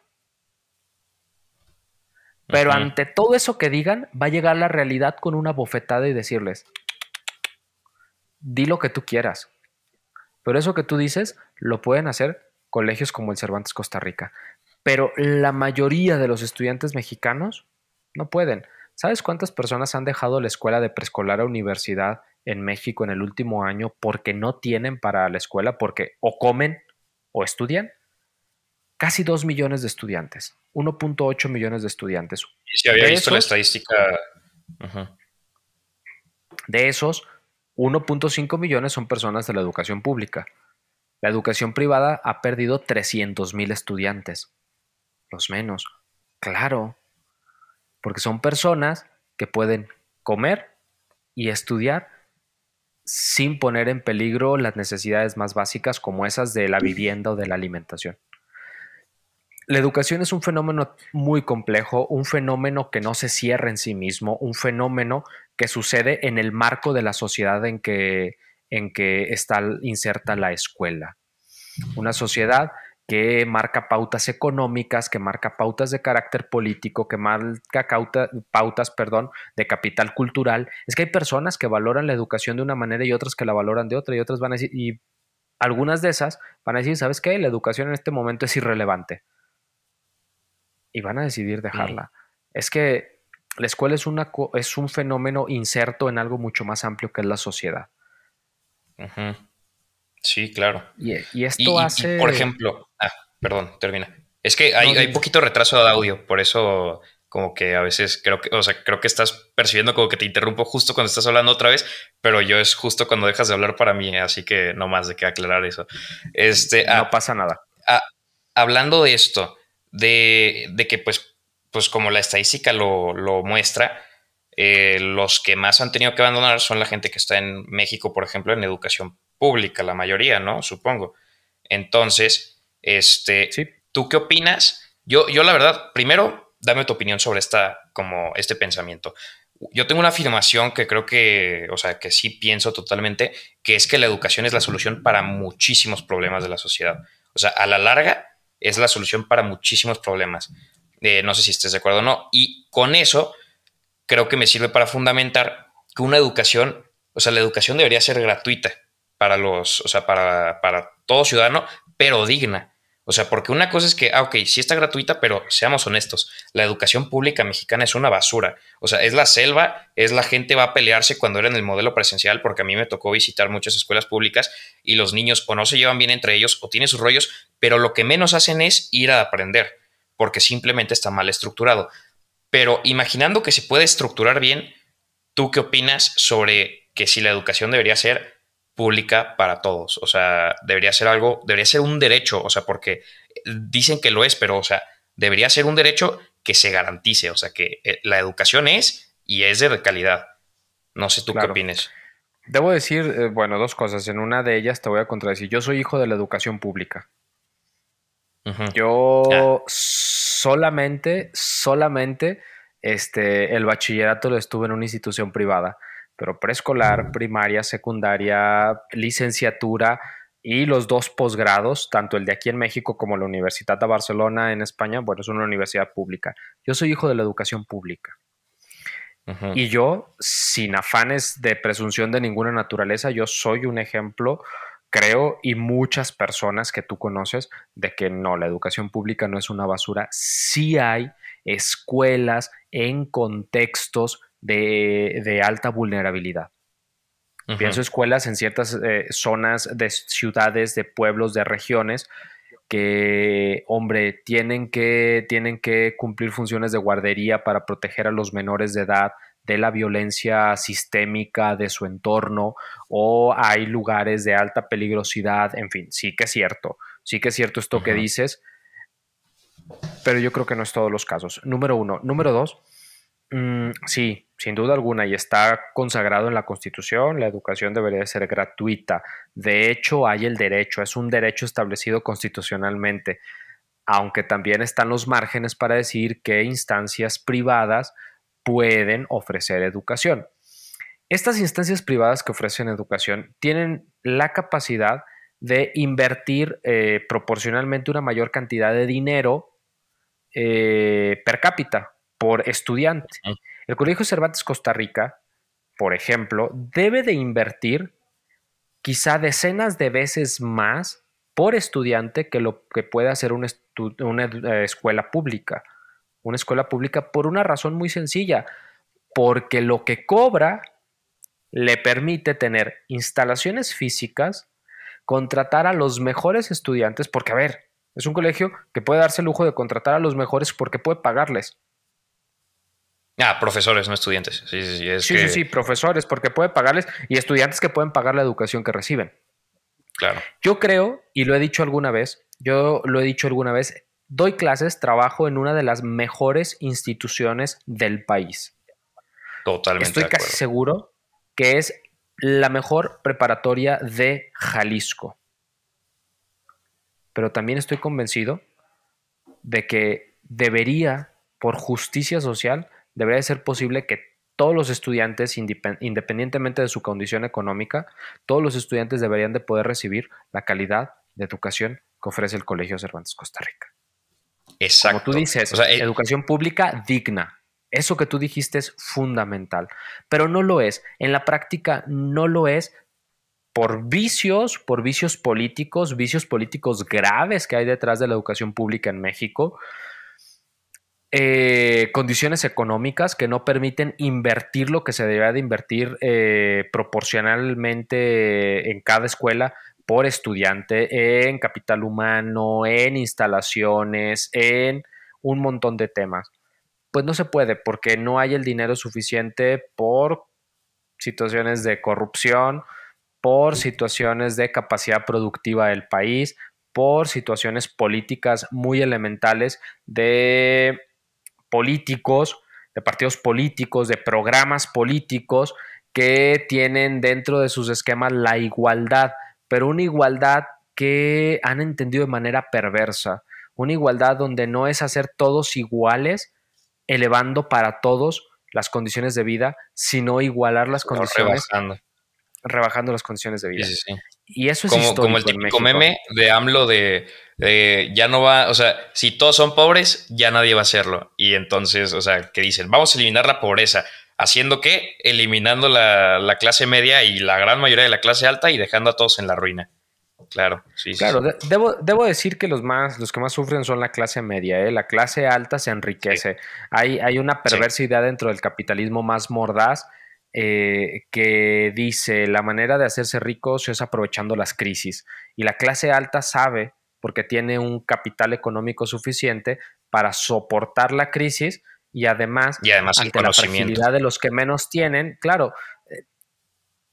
pero ante todo eso que digan, va a llegar la realidad con una bofetada y decirles, di lo que tú quieras. Pero eso que tú dices, lo pueden hacer colegios como el Cervantes Costa Rica. Pero la mayoría de los estudiantes mexicanos no pueden. ¿Sabes cuántas personas han dejado la escuela de preescolar a universidad en México en el último año porque no tienen para la escuela, porque o comen o estudian? Casi 2 millones de estudiantes. 1.8 millones de estudiantes. Y si había visto la estadística. De esos, 1.5 millones son personas de la educación pública. La educación privada ha perdido 300 mil estudiantes. Los menos. Claro. Porque son personas que pueden comer y estudiar sin poner en peligro las necesidades más básicas como esas de la vivienda o de la alimentación. La educación es un fenómeno muy complejo, un fenómeno que no se cierra en sí mismo, un fenómeno que sucede en el marco de la sociedad en que, en que está inserta la escuela. Una sociedad que marca pautas económicas, que marca pautas de carácter político, que marca pautas perdón, de capital cultural. Es que hay personas que valoran la educación de una manera y otras que la valoran de otra y otras van a decir, y algunas de esas van a decir, ¿sabes qué? La educación en este momento es irrelevante y van a decidir dejarla. Es que la escuela es, una, es un fenómeno inserto en algo mucho más amplio que es la sociedad. Sí, claro. Y, esto hace... por ejemplo, ah, perdón, termina. Es que hay, hay poquito retraso de audio, por eso como que a veces creo que, o sea, creo que estás percibiendo como que te interrumpo justo cuando estás hablando otra vez, pero yo es justo cuando dejas de hablar para mí, así que no más de que aclarar eso. Este, no ah, pasa nada. Ah, hablando de esto, de, que pues, pues como la estadística lo, muestra, eh, los que más han tenido que abandonar son la gente que está en México, por ejemplo, en educación pública, la mayoría, ¿no? Supongo. Entonces, este, ¿tú qué opinas? Yo, yo la verdad, primero, dame tu opinión sobre esta, como este pensamiento. Yo tengo una afirmación que creo que, o sea, que sí pienso totalmente, que es que la educación es la solución para muchísimos problemas de la sociedad. O sea, a la larga, es la solución para muchísimos problemas. Eh, no sé si estés de acuerdo o no. Y con eso creo que me sirve para fundamentar que una educación, o sea, la educación debería ser gratuita para los, o sea, para, para todo ciudadano, pero digna. O sea, porque una cosa es que, ah, ok, sí está gratuita, pero seamos honestos, la educación pública mexicana es una basura. O sea, es la selva, es la gente va a pelearse cuando era en el modelo presencial, porque a mí me tocó visitar muchas escuelas públicas y los niños o no se llevan bien entre ellos o tienen sus rollos, pero lo que menos hacen es ir a aprender, porque simplemente está mal estructurado. Pero imaginando que se puede estructurar bien, ¿tú qué opinas sobre que si la educación debería ser pública para todos. O sea, debería ser algo, debería ser un derecho, o sea, porque dicen que lo es, pero, o sea, debería ser un derecho que se garantice, o sea, que eh, la educación es y es de calidad. No sé tú qué opinas. Debo decir, eh, bueno, dos cosas. En una de ellas te voy a contradecir. Yo soy hijo de la educación pública. Yo ah. solamente, solamente, este, el bachillerato lo estuve en una institución privada pero preescolar, primaria, secundaria, licenciatura y los dos posgrados, tanto el de aquí en México como la Universidad de Barcelona en España, bueno, es una universidad pública. Yo soy hijo de la educación pública. Y yo, sin afanes de presunción de ninguna naturaleza, yo soy un ejemplo, creo, y muchas personas que tú conoces, de que no, la educación pública no es una basura. Sí hay escuelas en contextos de, alta vulnerabilidad. Pienso escuelas en ciertas eh, zonas de ciudades, de pueblos, de regiones que, hombre, tienen que, tienen que cumplir funciones de guardería para proteger a los menores de edad de la violencia sistémica de su entorno o hay lugares de alta peligrosidad, en fin, sí que es cierto, sí que es cierto esto que dices, pero yo creo que no es todos los casos. Número uno. Número dos, mm, sí, sin duda alguna, y está consagrado en la Constitución, la educación debería ser gratuita. De hecho, hay el derecho, es un derecho establecido constitucionalmente, aunque también están los márgenes para decir que instancias privadas pueden ofrecer educación. Estas instancias privadas que ofrecen educación tienen la capacidad de invertir eh, proporcionalmente una mayor cantidad de dinero eh, per cápita por estudiante. El Colegio Cervantes Costa Rica, por ejemplo, debe de invertir quizá decenas de veces más por estudiante que lo que puede hacer una, una eh, escuela pública. Una escuela pública por una razón muy sencilla, porque lo que cobra le permite tener instalaciones físicas, contratar a los mejores estudiantes, porque a ver, es un colegio que puede darse el lujo de contratar a los mejores porque puede pagarles. Ah, profesores, no estudiantes. Sí, sí, sí. sí, sí, sí, profesores, porque puede pagarles y estudiantes que pueden pagar la educación que reciben. Claro. Yo creo, y lo he dicho alguna vez, yo lo he dicho alguna vez, doy clases, trabajo en una de las mejores instituciones del país. Totalmente. Estoy casi seguro que es la mejor preparatoria de Jalisco. Pero también estoy convencido de que debería, por justicia social, debería ser posible que todos los estudiantes, independientemente de su condición económica, todos los estudiantes deberían de poder recibir la calidad de educación que ofrece el Colegio Cervantes Costa Rica. Exacto. Como tú dices, eh, educación pública digna, eso que tú dijiste es fundamental, pero no lo es. En la práctica no lo es por vicios, por vicios políticos, vicios políticos graves que hay detrás de la educación pública en México, eh, condiciones económicas que no permiten invertir lo que se debería de invertir eh, proporcionalmente en cada escuela por estudiante, en capital humano, en instalaciones, en un montón de temas. Pues no se puede porque no hay el dinero suficiente por situaciones de corrupción, por situaciones de capacidad productiva del país, por situaciones políticas muy elementales de políticos, de partidos políticos, de programas políticos que tienen dentro de sus esquemas la igualdad, pero una igualdad que han entendido de manera perversa, una igualdad donde no es hacer todos iguales, elevando para todos las condiciones de vida, sino igualar las condiciones. Rebajando. Rebajando las condiciones de vida. Sí, sí, Y eso es como, como el típico meme de AMLO de, ya no va, o sea, si todos son pobres, ya nadie va a hacerlo. Y entonces, o sea, que dicen, vamos a eliminar la pobreza. ¿Haciendo qué? Eliminando la, la clase media y la gran mayoría de la clase alta y dejando a todos en la ruina. Claro, sí. Claro, debo, debo, decir que los más, los que más sufren son la clase media, ¿eh? la clase alta se enriquece. Hay, hay, una perversidad dentro del capitalismo más mordaz eh, que dice la manera de hacerse ricos es aprovechando las crisis. Y la clase alta sabe, porque tiene un capital económico suficiente para soportar la crisis y además, y además ante la fragilidad de los que menos tienen, claro,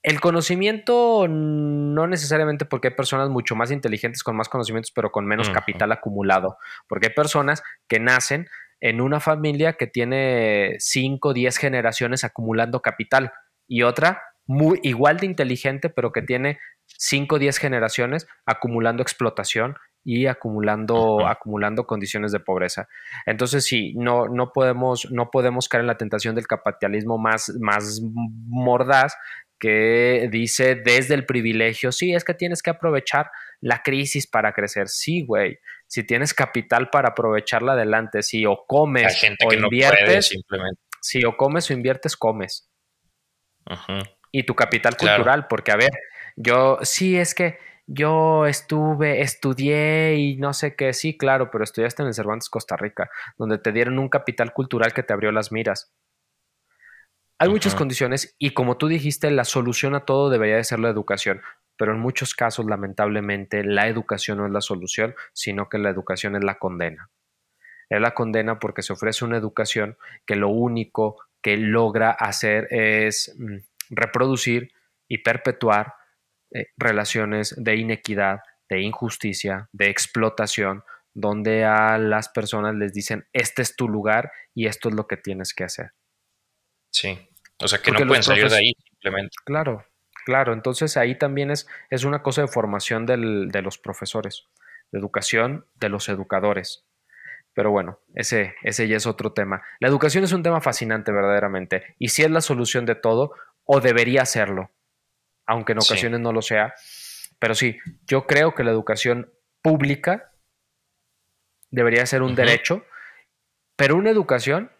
el conocimiento no necesariamente porque hay personas mucho más inteligentes con más conocimientos, pero con menos capital acumulado, porque hay personas que nacen en una familia que tiene 5, 10 generaciones acumulando capital y otra muy igual de inteligente, pero que tiene 5, 10 generaciones acumulando explotación y acumulando, acumulando condiciones de pobreza. Entonces, sí, no, no, podemos, no podemos caer en la tentación del capitalismo más, más mordaz que dice desde el privilegio, sí, es que tienes que aprovechar la crisis para crecer. Sí, güey, si tienes capital para aprovecharla adelante, si o comes o inviertes, simplemente. Si o comes o inviertes, comes. Y tu capital cultural, porque a ver, yo sí es que yo estuve, estudié y no sé qué, sí, claro, pero estudiaste en el Cervantes Costa Rica, donde te dieron un capital cultural que te abrió las miras. Hay muchas condiciones y como tú dijiste, la solución a todo debería de ser la educación, pero en muchos casos, lamentablemente, la educación no es la solución, sino que la educación es la condena. Es la condena porque se ofrece una educación que lo único que logra hacer es mm, reproducir y perpetuar eh, relaciones de inequidad, de injusticia, de explotación, donde a las personas les dicen, este es tu lugar y esto es lo que tienes que hacer. Sí, o sea que no pueden salir de ahí simplemente. Claro, claro, entonces ahí también es, es una cosa de formación de los profesores, de educación de los educadores. Pero bueno, ese, ese ya es otro tema. La educación es un tema fascinante verdaderamente y si es la solución de todo o debería serlo, aunque en ocasiones no lo sea. Pero sí, yo creo que la educación pública debería ser un derecho, pero una educación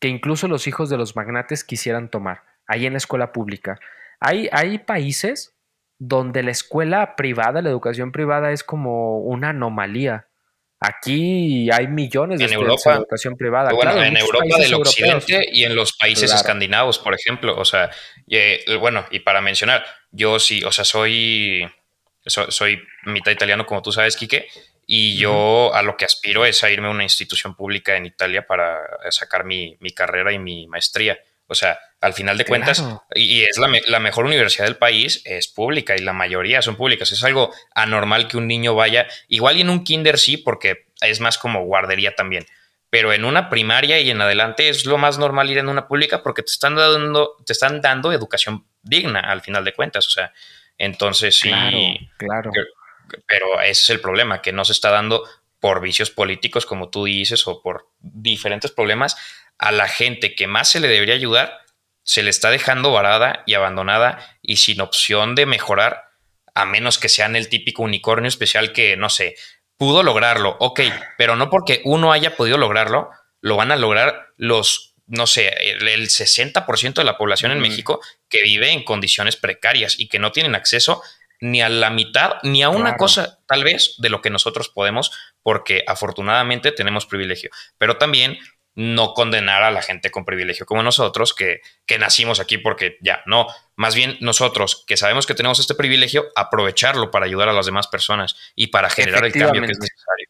que incluso los hijos de los magnates quisieran tomar, ahí en la escuela pública. Hay, hay países donde la escuela privada, la educación privada es como una anomalía. Aquí hay millones de en Europa, de educación privada. Bueno, en, Europa del Occidente y en los países escandinavos, por ejemplo. O sea, eh, bueno, y para mencionar, yo sí, o sea, soy, soy, mitad italiano, como tú sabes, Quique, y yo a lo que aspiro es a irme a una institución pública en Italia para sacar mi, mi carrera y mi maestría. O sea, al final de cuentas, y, es la, la, mejor universidad del país, es pública y la mayoría son públicas. Es algo anormal que un niño vaya, igual y en un kinder sí, porque es más como guardería también. Pero en una primaria y en adelante es lo más normal ir en una pública porque te están dando, te están dando educación digna al final de cuentas. O sea, entonces sí. Claro, claro. Pero ese es el problema, que no se está dando por vicios políticos, como tú dices, o por diferentes problemas, a la gente que más se le debería ayudar, se le está dejando varada y abandonada y sin opción de mejorar, a menos que sean el típico unicornio especial que, no sé, pudo lograrlo, ok, pero no porque uno haya podido lograrlo, lo van a lograr los, no sé, el, 60% de la población en México que vive en condiciones precarias y que no tienen acceso ni a la mitad, ni a una cosa tal vez de lo que nosotros podemos, porque afortunadamente tenemos privilegio. Pero también no condenar a la gente con privilegio como nosotros, que, que nacimos aquí porque ya, no, más bien nosotros que sabemos que tenemos este privilegio, aprovecharlo para ayudar a las demás personas y para generar el cambio que es necesario.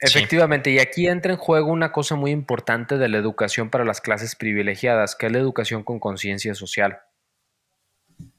Efectivamente, y aquí entra en juego una cosa muy importante de la educación para las clases privilegiadas, que es la educación con conciencia social.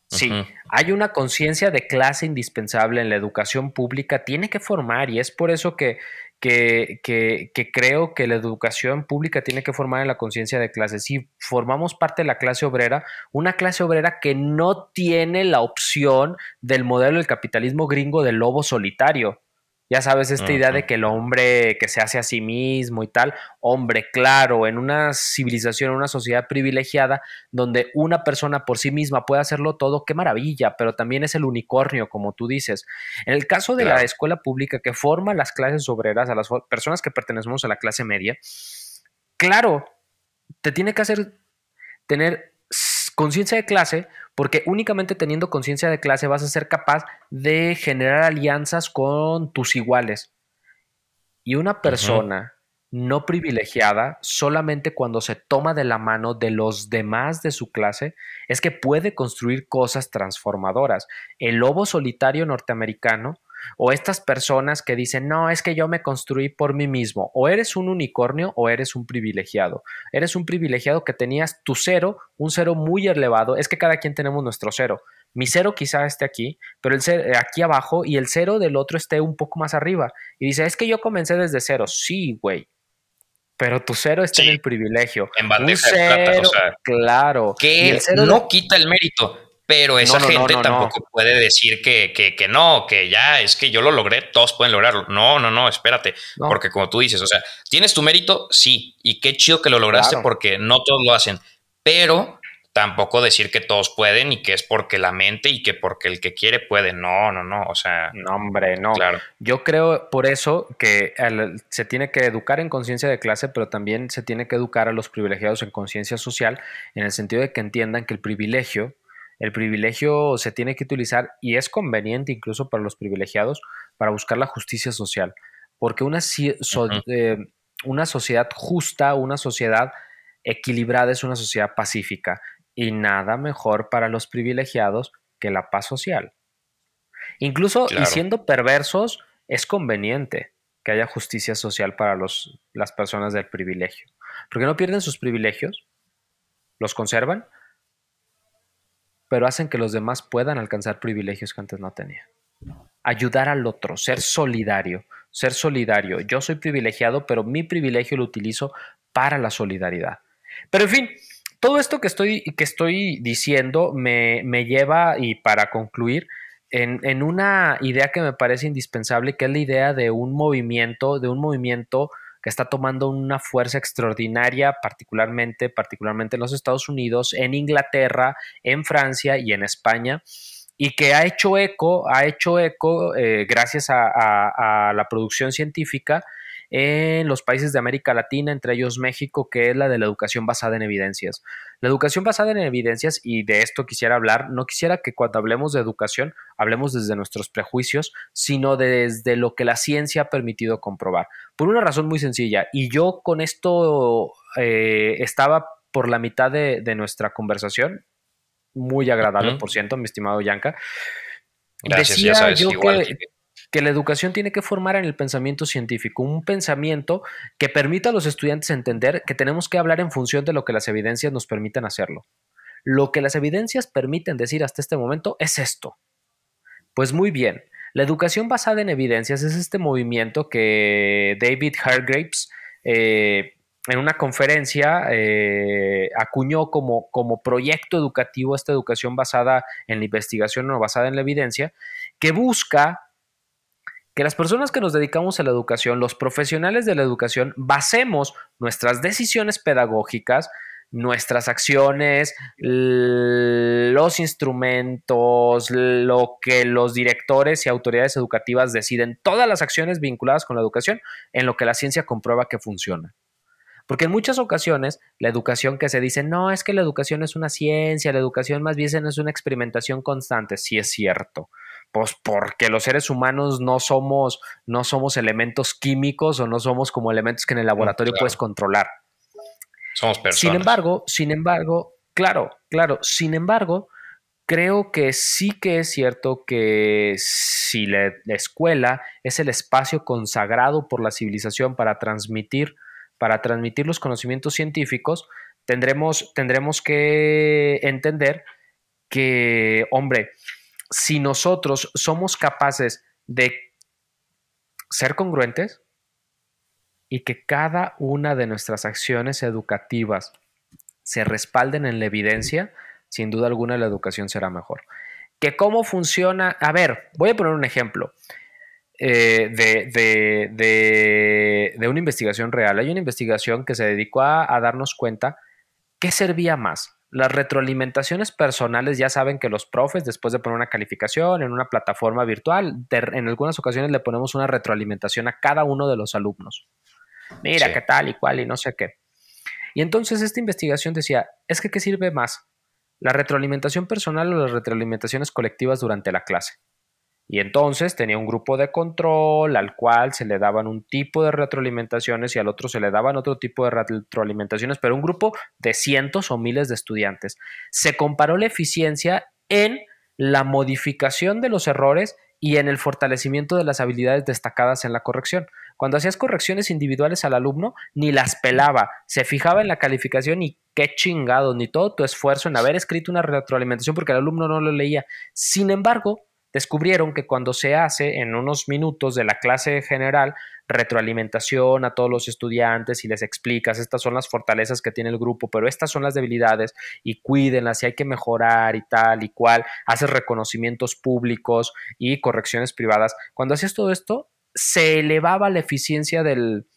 Sí, hay una conciencia de clase indispensable en la educación pública, tiene que formar y es por eso que, que, que, creo que la educación pública tiene que formar en la conciencia de clase. Si formamos parte de la clase obrera, una clase obrera que no tiene la opción del modelo del capitalismo gringo del lobo solitario. Ya sabes, esta idea de que el hombre que se hace a sí mismo y tal, hombre, claro, en una civilización, en una sociedad privilegiada, donde una persona por sí misma puede hacerlo todo, qué maravilla, pero también es el unicornio, como tú dices. En el caso de la escuela pública que forma las clases obreras, a las personas que pertenecemos a la clase media, claro, te tiene que hacer tener conciencia de clase, porque únicamente teniendo conciencia de clase vas a ser capaz de generar alianzas con tus iguales. Y una persona no privilegiada, solamente cuando se toma de la mano de los demás de su clase, es que puede construir cosas transformadoras. El lobo solitario norteamericano o estas personas que dicen, no, es que yo me construí por mí mismo. O eres un unicornio o eres un privilegiado. Eres un privilegiado que tenías tu cero, un cero muy elevado. Es que cada quien tenemos nuestro cero. Mi cero quizá esté aquí, pero el cero, aquí abajo y el cero del otro esté un poco más arriba. Y dice, es que yo comencé desde cero. Sí, güey. Pero tu cero está en el privilegio. En bandeja de plata, claro. Que no quita el mérito pero esa gente tampoco puede decir que, que, no, que ya es que yo lo logré, todos pueden lograrlo. No, no, no, espérate. Porque como tú dices, o sea, ¿tienes tu mérito? Sí. Y qué chido que lo lograste porque no todos lo hacen. Pero tampoco decir que todos pueden y que es porque la mente y que porque el que quiere puede. No, no, no. O sea. No, hombre, no. Claro. Yo creo por eso que se tiene que educar en conciencia de clase, pero también se tiene que educar a los privilegiados en conciencia social, en el sentido de que entiendan que el privilegio el privilegio se tiene que utilizar y es conveniente incluso para los privilegiados para buscar la justicia social, porque una, eh, una sociedad justa, una sociedad equilibrada es una sociedad pacífica y nada mejor para los privilegiados que la paz social. Incluso y siendo perversos, es conveniente que haya justicia social para los, las personas del privilegio, porque no pierden sus privilegios, los conservan, pero hacen que los demás puedan alcanzar privilegios que antes no tenían. Ayudar al otro, ser solidario, ser solidario. Yo soy privilegiado, pero mi privilegio lo utilizo para la solidaridad. Pero en fin, todo esto que estoy, que estoy diciendo me, lleva, y para concluir, en, en, una idea que me parece indispensable, que es la idea de un movimiento, de un movimiento que está tomando una fuerza extraordinaria, particularmente, particularmente en los Estados Unidos, en Inglaterra, en Francia y en España, y que ha hecho eco, ha hecho eco eh, gracias a, la producción científica en los países de América Latina, entre ellos México, que es la de la educación basada en evidencias. La educación basada en evidencias, y de esto quisiera hablar, no quisiera que cuando hablemos de educación hablemos desde nuestros prejuicios, sino desde lo que la ciencia ha permitido comprobar. Por una razón muy sencilla, y yo con esto eh, estaba por la mitad de, nuestra conversación, muy agradable, por cierto, mi estimado Yanka. Gracias, Decía yo que, que la educación tiene que formar en el pensamiento científico, un pensamiento que permita a los estudiantes entender que tenemos que hablar en función de lo que las evidencias nos permiten hacerlo. Lo que las evidencias permiten decir hasta este momento es esto. Pues muy bien, la educación basada en evidencias es este movimiento que David Hargraves eh, en una conferencia eh, acuñó como, como proyecto educativo esta educación basada en la investigación o basada en la evidencia, que busca que las personas que nos dedicamos a la educación, los profesionales de la educación, basemos nuestras decisiones pedagógicas, nuestras acciones, los instrumentos, lo que los directores y autoridades educativas deciden, todas las acciones vinculadas con la educación, en lo que la ciencia comprueba que funciona. Porque en muchas ocasiones la educación que se dice, no, es que la educación es una ciencia, la educación más bien es una experimentación constante, sí es cierto. Pues porque los seres humanos no somos, no somos elementos químicos o no somos como elementos que en el mm, laboratorio puedes controlar. Somos personas. Sin embargo, sin embargo, claro, claro, sin embargo, creo que sí que es cierto que si la escuela es el espacio consagrado por la civilización para transmitir para transmitir los conocimientos científicos, tendremos, tendremos que entender que, hombre, si nosotros somos capaces de ser congruentes y que cada una de nuestras acciones educativas se respalden en la evidencia, sin duda alguna la educación será mejor. ¿Que cómo funciona? A ver, voy a poner un ejemplo. Eh, de, de, una investigación real. Hay una investigación que se dedicó a, darnos cuenta qué servía más. Las retroalimentaciones personales, ya saben que los profes, después de poner una calificación en una plataforma virtual, en algunas ocasiones le ponemos una retroalimentación a cada uno de los alumnos. Mira, qué tal y cual y no sé qué. Y entonces esta investigación decía, es que ¿qué sirve más? ¿La retroalimentación personal o las retroalimentaciones colectivas durante la clase? Y entonces tenía un grupo de control al cual se le daban un tipo de retroalimentaciones y al otro se le daban otro tipo de retroalimentaciones, pero un grupo de cientos o miles de estudiantes. Se comparó la eficiencia en la modificación de los errores y en el fortalecimiento de las habilidades destacadas en la corrección. Cuando hacías correcciones individuales al alumno, ni las pelaba, se fijaba en la calificación y qué chingado, ni todo tu esfuerzo en haber escrito una retroalimentación porque el alumno no lo leía. Sin embargo, descubrieron que cuando se hace en unos minutos de la clase general retroalimentación a todos los estudiantes y les explicas estas son las fortalezas que tiene el grupo, pero estas son las debilidades y cuídenlas y hay que mejorar y tal y cual, haces reconocimientos públicos y correcciones privadas. Cuando hacías todo esto, se elevaba la eficiencia del,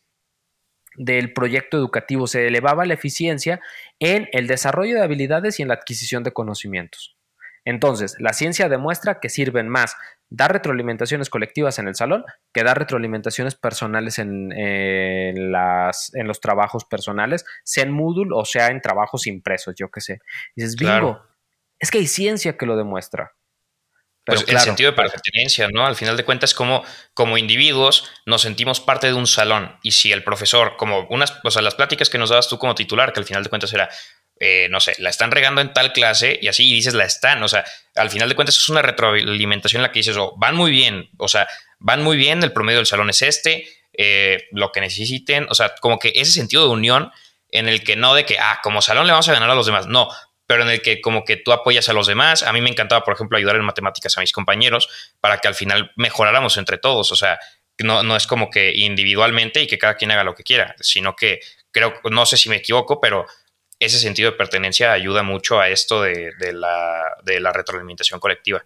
del proyecto educativo, se elevaba la eficiencia en el desarrollo de habilidades y en la adquisición de conocimientos. Entonces, la ciencia demuestra que sirven más dar retroalimentaciones colectivas en el salón que dar retroalimentaciones personales en, las, en los trabajos personales, sea en Moodle o sea en trabajos impresos, yo qué sé. dices, bingo, es que hay ciencia que lo demuestra. pues el sentido de pertenencia, ¿no? Al final de cuentas, como, como individuos nos sentimos parte de un salón. Y si el profesor, como unas, o sea, las pláticas que nos dabas tú como titular, que al final de cuentas era, eh, no sé, la están regando en tal clase y así dices la están. O sea, al final de cuentas es una retroalimentación en la que dices, oh, van muy bien, o sea, van muy bien, el promedio del salón es este, eh, lo que necesiten, o sea, como que ese sentido de unión en el que no de que, ah, como salón le vamos a ganar a los demás, no, pero en el que como que tú apoyas a los demás. A mí me encantaba, por ejemplo, ayudar en matemáticas a mis compañeros para que al final mejoráramos entre todos, o sea, no, no es como que individualmente y que cada quien haga lo que quiera, sino que creo, no sé si me equivoco, pero ese sentido de pertenencia ayuda mucho a esto de, la, de la retroalimentación colectiva.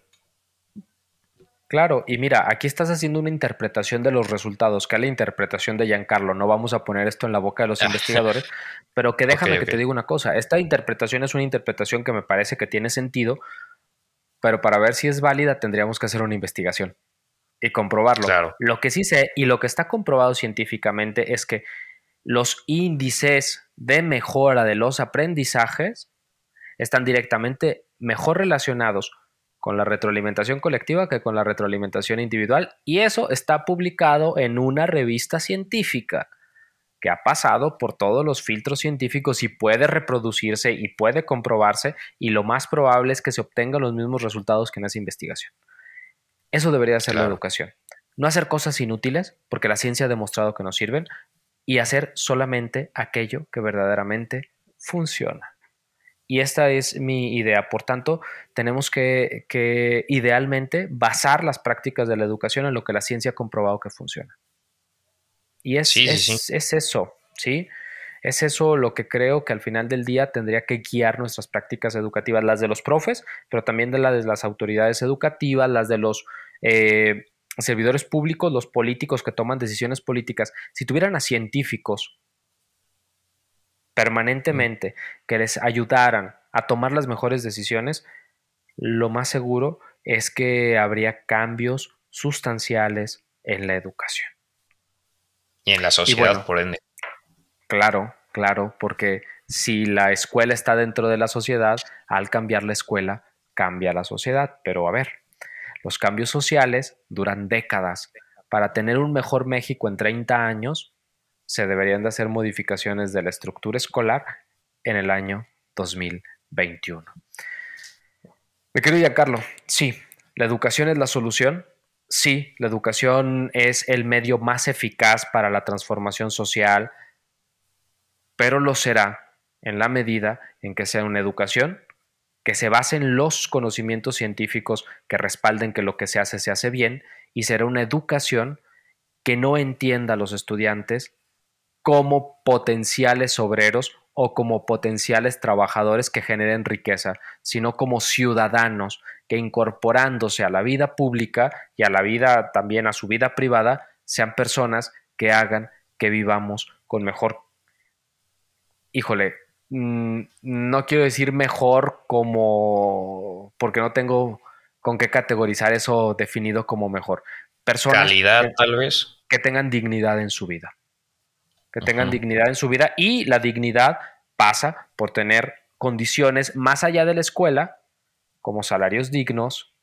Claro, y mira, aquí estás haciendo una interpretación de los resultados, que es la interpretación de Giancarlo. No vamos a poner esto en la boca de los investigadores, pero que [LAUGHS] déjame que te diga una cosa. Esta interpretación es una interpretación que me parece que tiene sentido, pero para ver si es válida tendríamos que hacer una investigación y comprobarlo. Claro. Lo que sí sé y lo que está comprobado científicamente es que los índices de mejora de los aprendizajes están directamente mejor relacionados con la retroalimentación colectiva que con la retroalimentación individual y eso está publicado en una revista científica que ha pasado por todos los filtros científicos y puede reproducirse y puede comprobarse y lo más probable es que se obtengan los mismos resultados que en esa investigación. Eso debería ser la educación. No hacer cosas inútiles, porque la ciencia ha demostrado que no sirven, y hacer solamente aquello que verdaderamente funciona. Y esta es mi idea. Por tanto, tenemos que, idealmente basar las prácticas de la educación en lo que la ciencia ha comprobado que funciona. Y es, es, eso, ¿sí? Es eso lo que creo que al final del día tendría que guiar nuestras prácticas educativas, las de los profes, pero también de las de las autoridades educativas, las de los eh, servidores públicos, los políticos que toman decisiones políticas. Si tuvieran a científicos permanentemente que les ayudaran a tomar las mejores decisiones, lo más seguro es que habría cambios sustanciales en la educación. Y en la sociedad, por ende. Claro, claro, porque si la escuela está dentro de la sociedad, al cambiar la escuela, cambia la sociedad. Pero a ver, los cambios sociales duran décadas. Para tener un mejor México en 30 años, se deberían de hacer modificaciones de la estructura escolar en el año 2021. Me querido Carlos, sí, la educación es la solución. Sí, la educación es el medio más eficaz para la transformación social, pero lo será en la medida en que sea una educación que se base en los conocimientos científicos que respalden que lo que se hace se hace bien y será una educación que no entienda a los estudiantes como potenciales obreros o como potenciales trabajadores que generen riqueza, sino como ciudadanos que incorporándose a la vida pública y a la vida también a su vida privada, sean personas que hagan que vivamos con mejor, híjole, mm, no quiero decir mejor como, porque no tengo con qué categorizar eso definido como mejor. Personas Calidad, tal vez. Que tengan dignidad en su vida que tengan dignidad en su vida y la dignidad pasa por tener condiciones más allá de la escuela, como salarios dignos,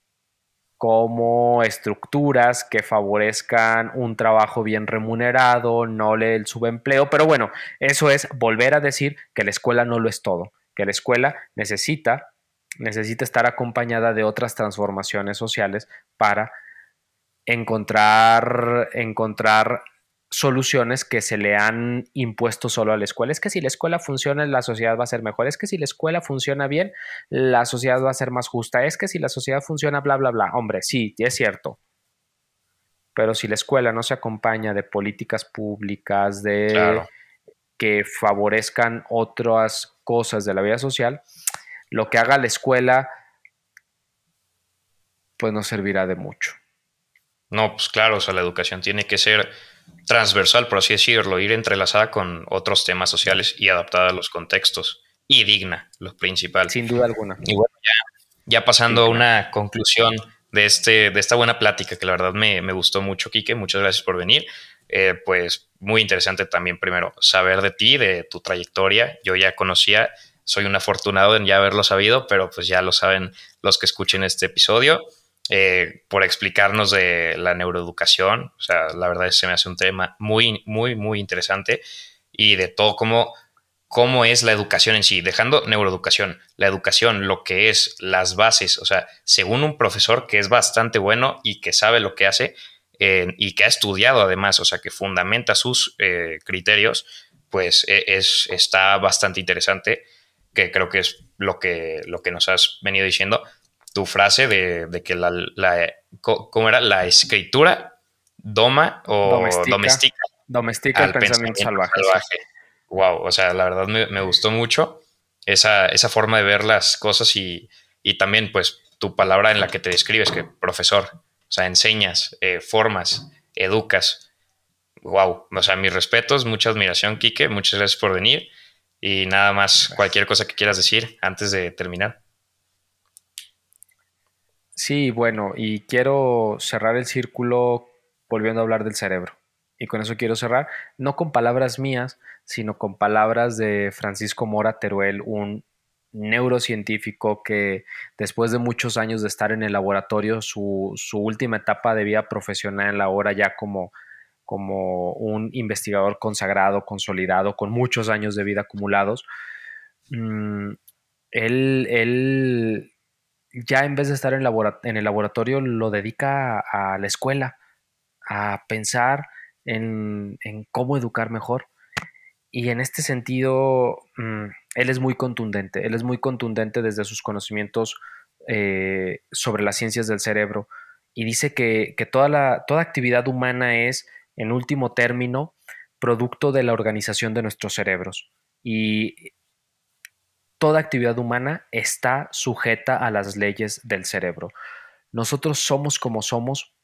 como estructuras que favorezcan un trabajo bien remunerado, no el subempleo, pero bueno, eso es volver a decir que la escuela no lo es todo, que la escuela necesita necesita estar acompañada de otras transformaciones sociales para encontrar encontrar soluciones que se le han impuesto solo a la escuela. Es que si la escuela funciona, la sociedad va a ser mejor. Es que si la escuela funciona bien, la sociedad va a ser más justa. Es que si la sociedad funciona, bla, bla, bla. Hombre, sí, es cierto. Pero si la escuela no se acompaña de políticas públicas, de que favorezcan otras cosas de la vida social, lo que haga la escuela, pues no servirá de mucho. No, pues claro, o sea, la educación tiene que ser transversal, por así decirlo, ir entrelazada con otros temas sociales y adaptada a los contextos. Y digna, lo principal. Sin duda alguna. Y bueno, ya, pasando a una conclusión de, este, de esta buena plática, que la verdad me, gustó mucho, Quique, muchas gracias por venir. Eh, pues muy interesante también primero saber de ti, de tu trayectoria. Yo ya conocía, soy un afortunado en ya haberlo sabido, pero pues ya lo saben los que escuchen este episodio. Eh, por explicarnos de la neuroeducación. O sea, la verdad es que se me hace un tema muy, muy, muy interesante y de todo cómo, cómo es la educación en sí, dejando neuroeducación, la educación, lo que es las bases, o sea, según un profesor que es bastante bueno y que sabe lo que hace eh, y que ha estudiado además, o sea, que fundamenta sus eh, criterios, pues e, es, está bastante interesante, que creo que es lo que, lo que nos has venido diciendo tu frase de, que la, ¿cómo era? La escritura doma o domestica, domestica, el pensamiento, salvaje. Wow, o sea, la verdad me, gustó mucho esa, esa, forma de ver las cosas y, y, también pues tu palabra en la que te describes, que profesor, o sea, enseñas, eh, formas, educas. Wow, o sea, mis respetos, mucha admiración, Quique, muchas gracias por venir y nada más, cualquier cosa que quieras decir antes de terminar. Sí, bueno, y quiero cerrar el círculo volviendo a hablar del cerebro. Y con eso quiero cerrar, no con palabras mías, sino con palabras de Francisco Mora Teruel, un neurocientífico que después de muchos años de estar en el laboratorio, su, última etapa de vida profesional en la hora ya como, como un investigador consagrado, consolidado, con muchos años de vida acumulados, mm, él, él ya en vez de estar en, el laboratorio lo dedica a, la escuela, a pensar en, cómo educar mejor. Y en este sentido, mm, él es muy contundente, él es muy contundente desde sus conocimientos eh, sobre las ciencias del cerebro y dice que, toda, la, toda actividad humana es, en último término, producto de la organización de nuestros cerebros. Y toda actividad humana está sujeta a las leyes del cerebro. Nosotros somos como somos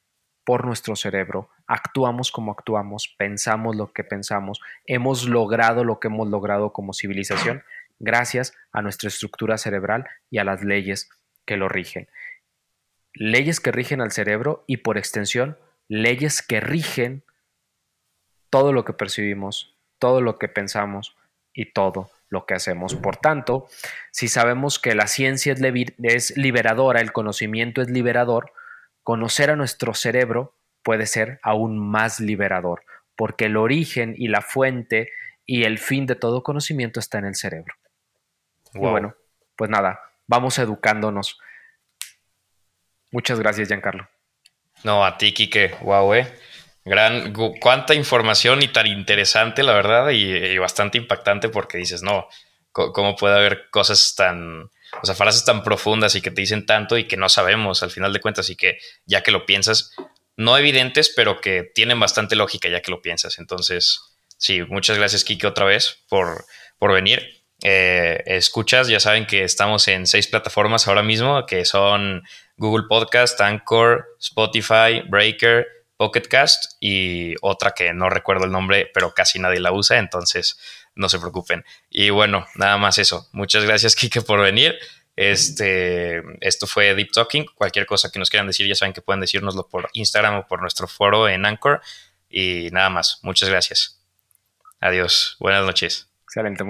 por nuestro cerebro, actuamos como actuamos, pensamos lo que pensamos, hemos logrado lo que hemos logrado como civilización gracias a nuestra estructura cerebral y a las leyes que lo rigen. Leyes que rigen al cerebro y por extensión, leyes que rigen todo lo que percibimos, todo lo que pensamos y todo lo que hacemos. Por tanto, si sabemos que la ciencia es, liberadora, el conocimiento es liberador, conocer a nuestro cerebro puede ser aún más liberador, porque el origen y la fuente y el fin de todo conocimiento está en el cerebro. Y bueno, pues nada, vamos educándonos. Muchas gracias, Giancarlo. No, a ti, Kike. Wow, eh. Gran, cuánta información y tan interesante, la verdad, y, bastante impactante porque dices, no, ¿cómo puede haber cosas tan, o sea, frases tan profundas y que te dicen tanto y que no sabemos al final de cuentas y que ya que lo piensas, no evidentes, pero que tienen bastante lógica ya que lo piensas. Entonces, sí, muchas gracias, Kike, otra vez por, por venir. Eh, escuchas, ya saben que estamos en seis plataformas ahora mismo, que son Google Podcast, Anchor, Spotify, Breaker, Pocketcast y otra que no recuerdo el nombre, pero casi nadie la usa, entonces no se preocupen. Y bueno, nada más eso. Muchas gracias, [LAUGHS] Kike, por venir. Este, esto fue Deep Talking. Cualquier cosa que nos quieran decir, ya saben que pueden decírnoslo por Instagram o por nuestro foro en Anchor. Y nada más. Muchas gracias. Adiós. Buenas noches. Excelente.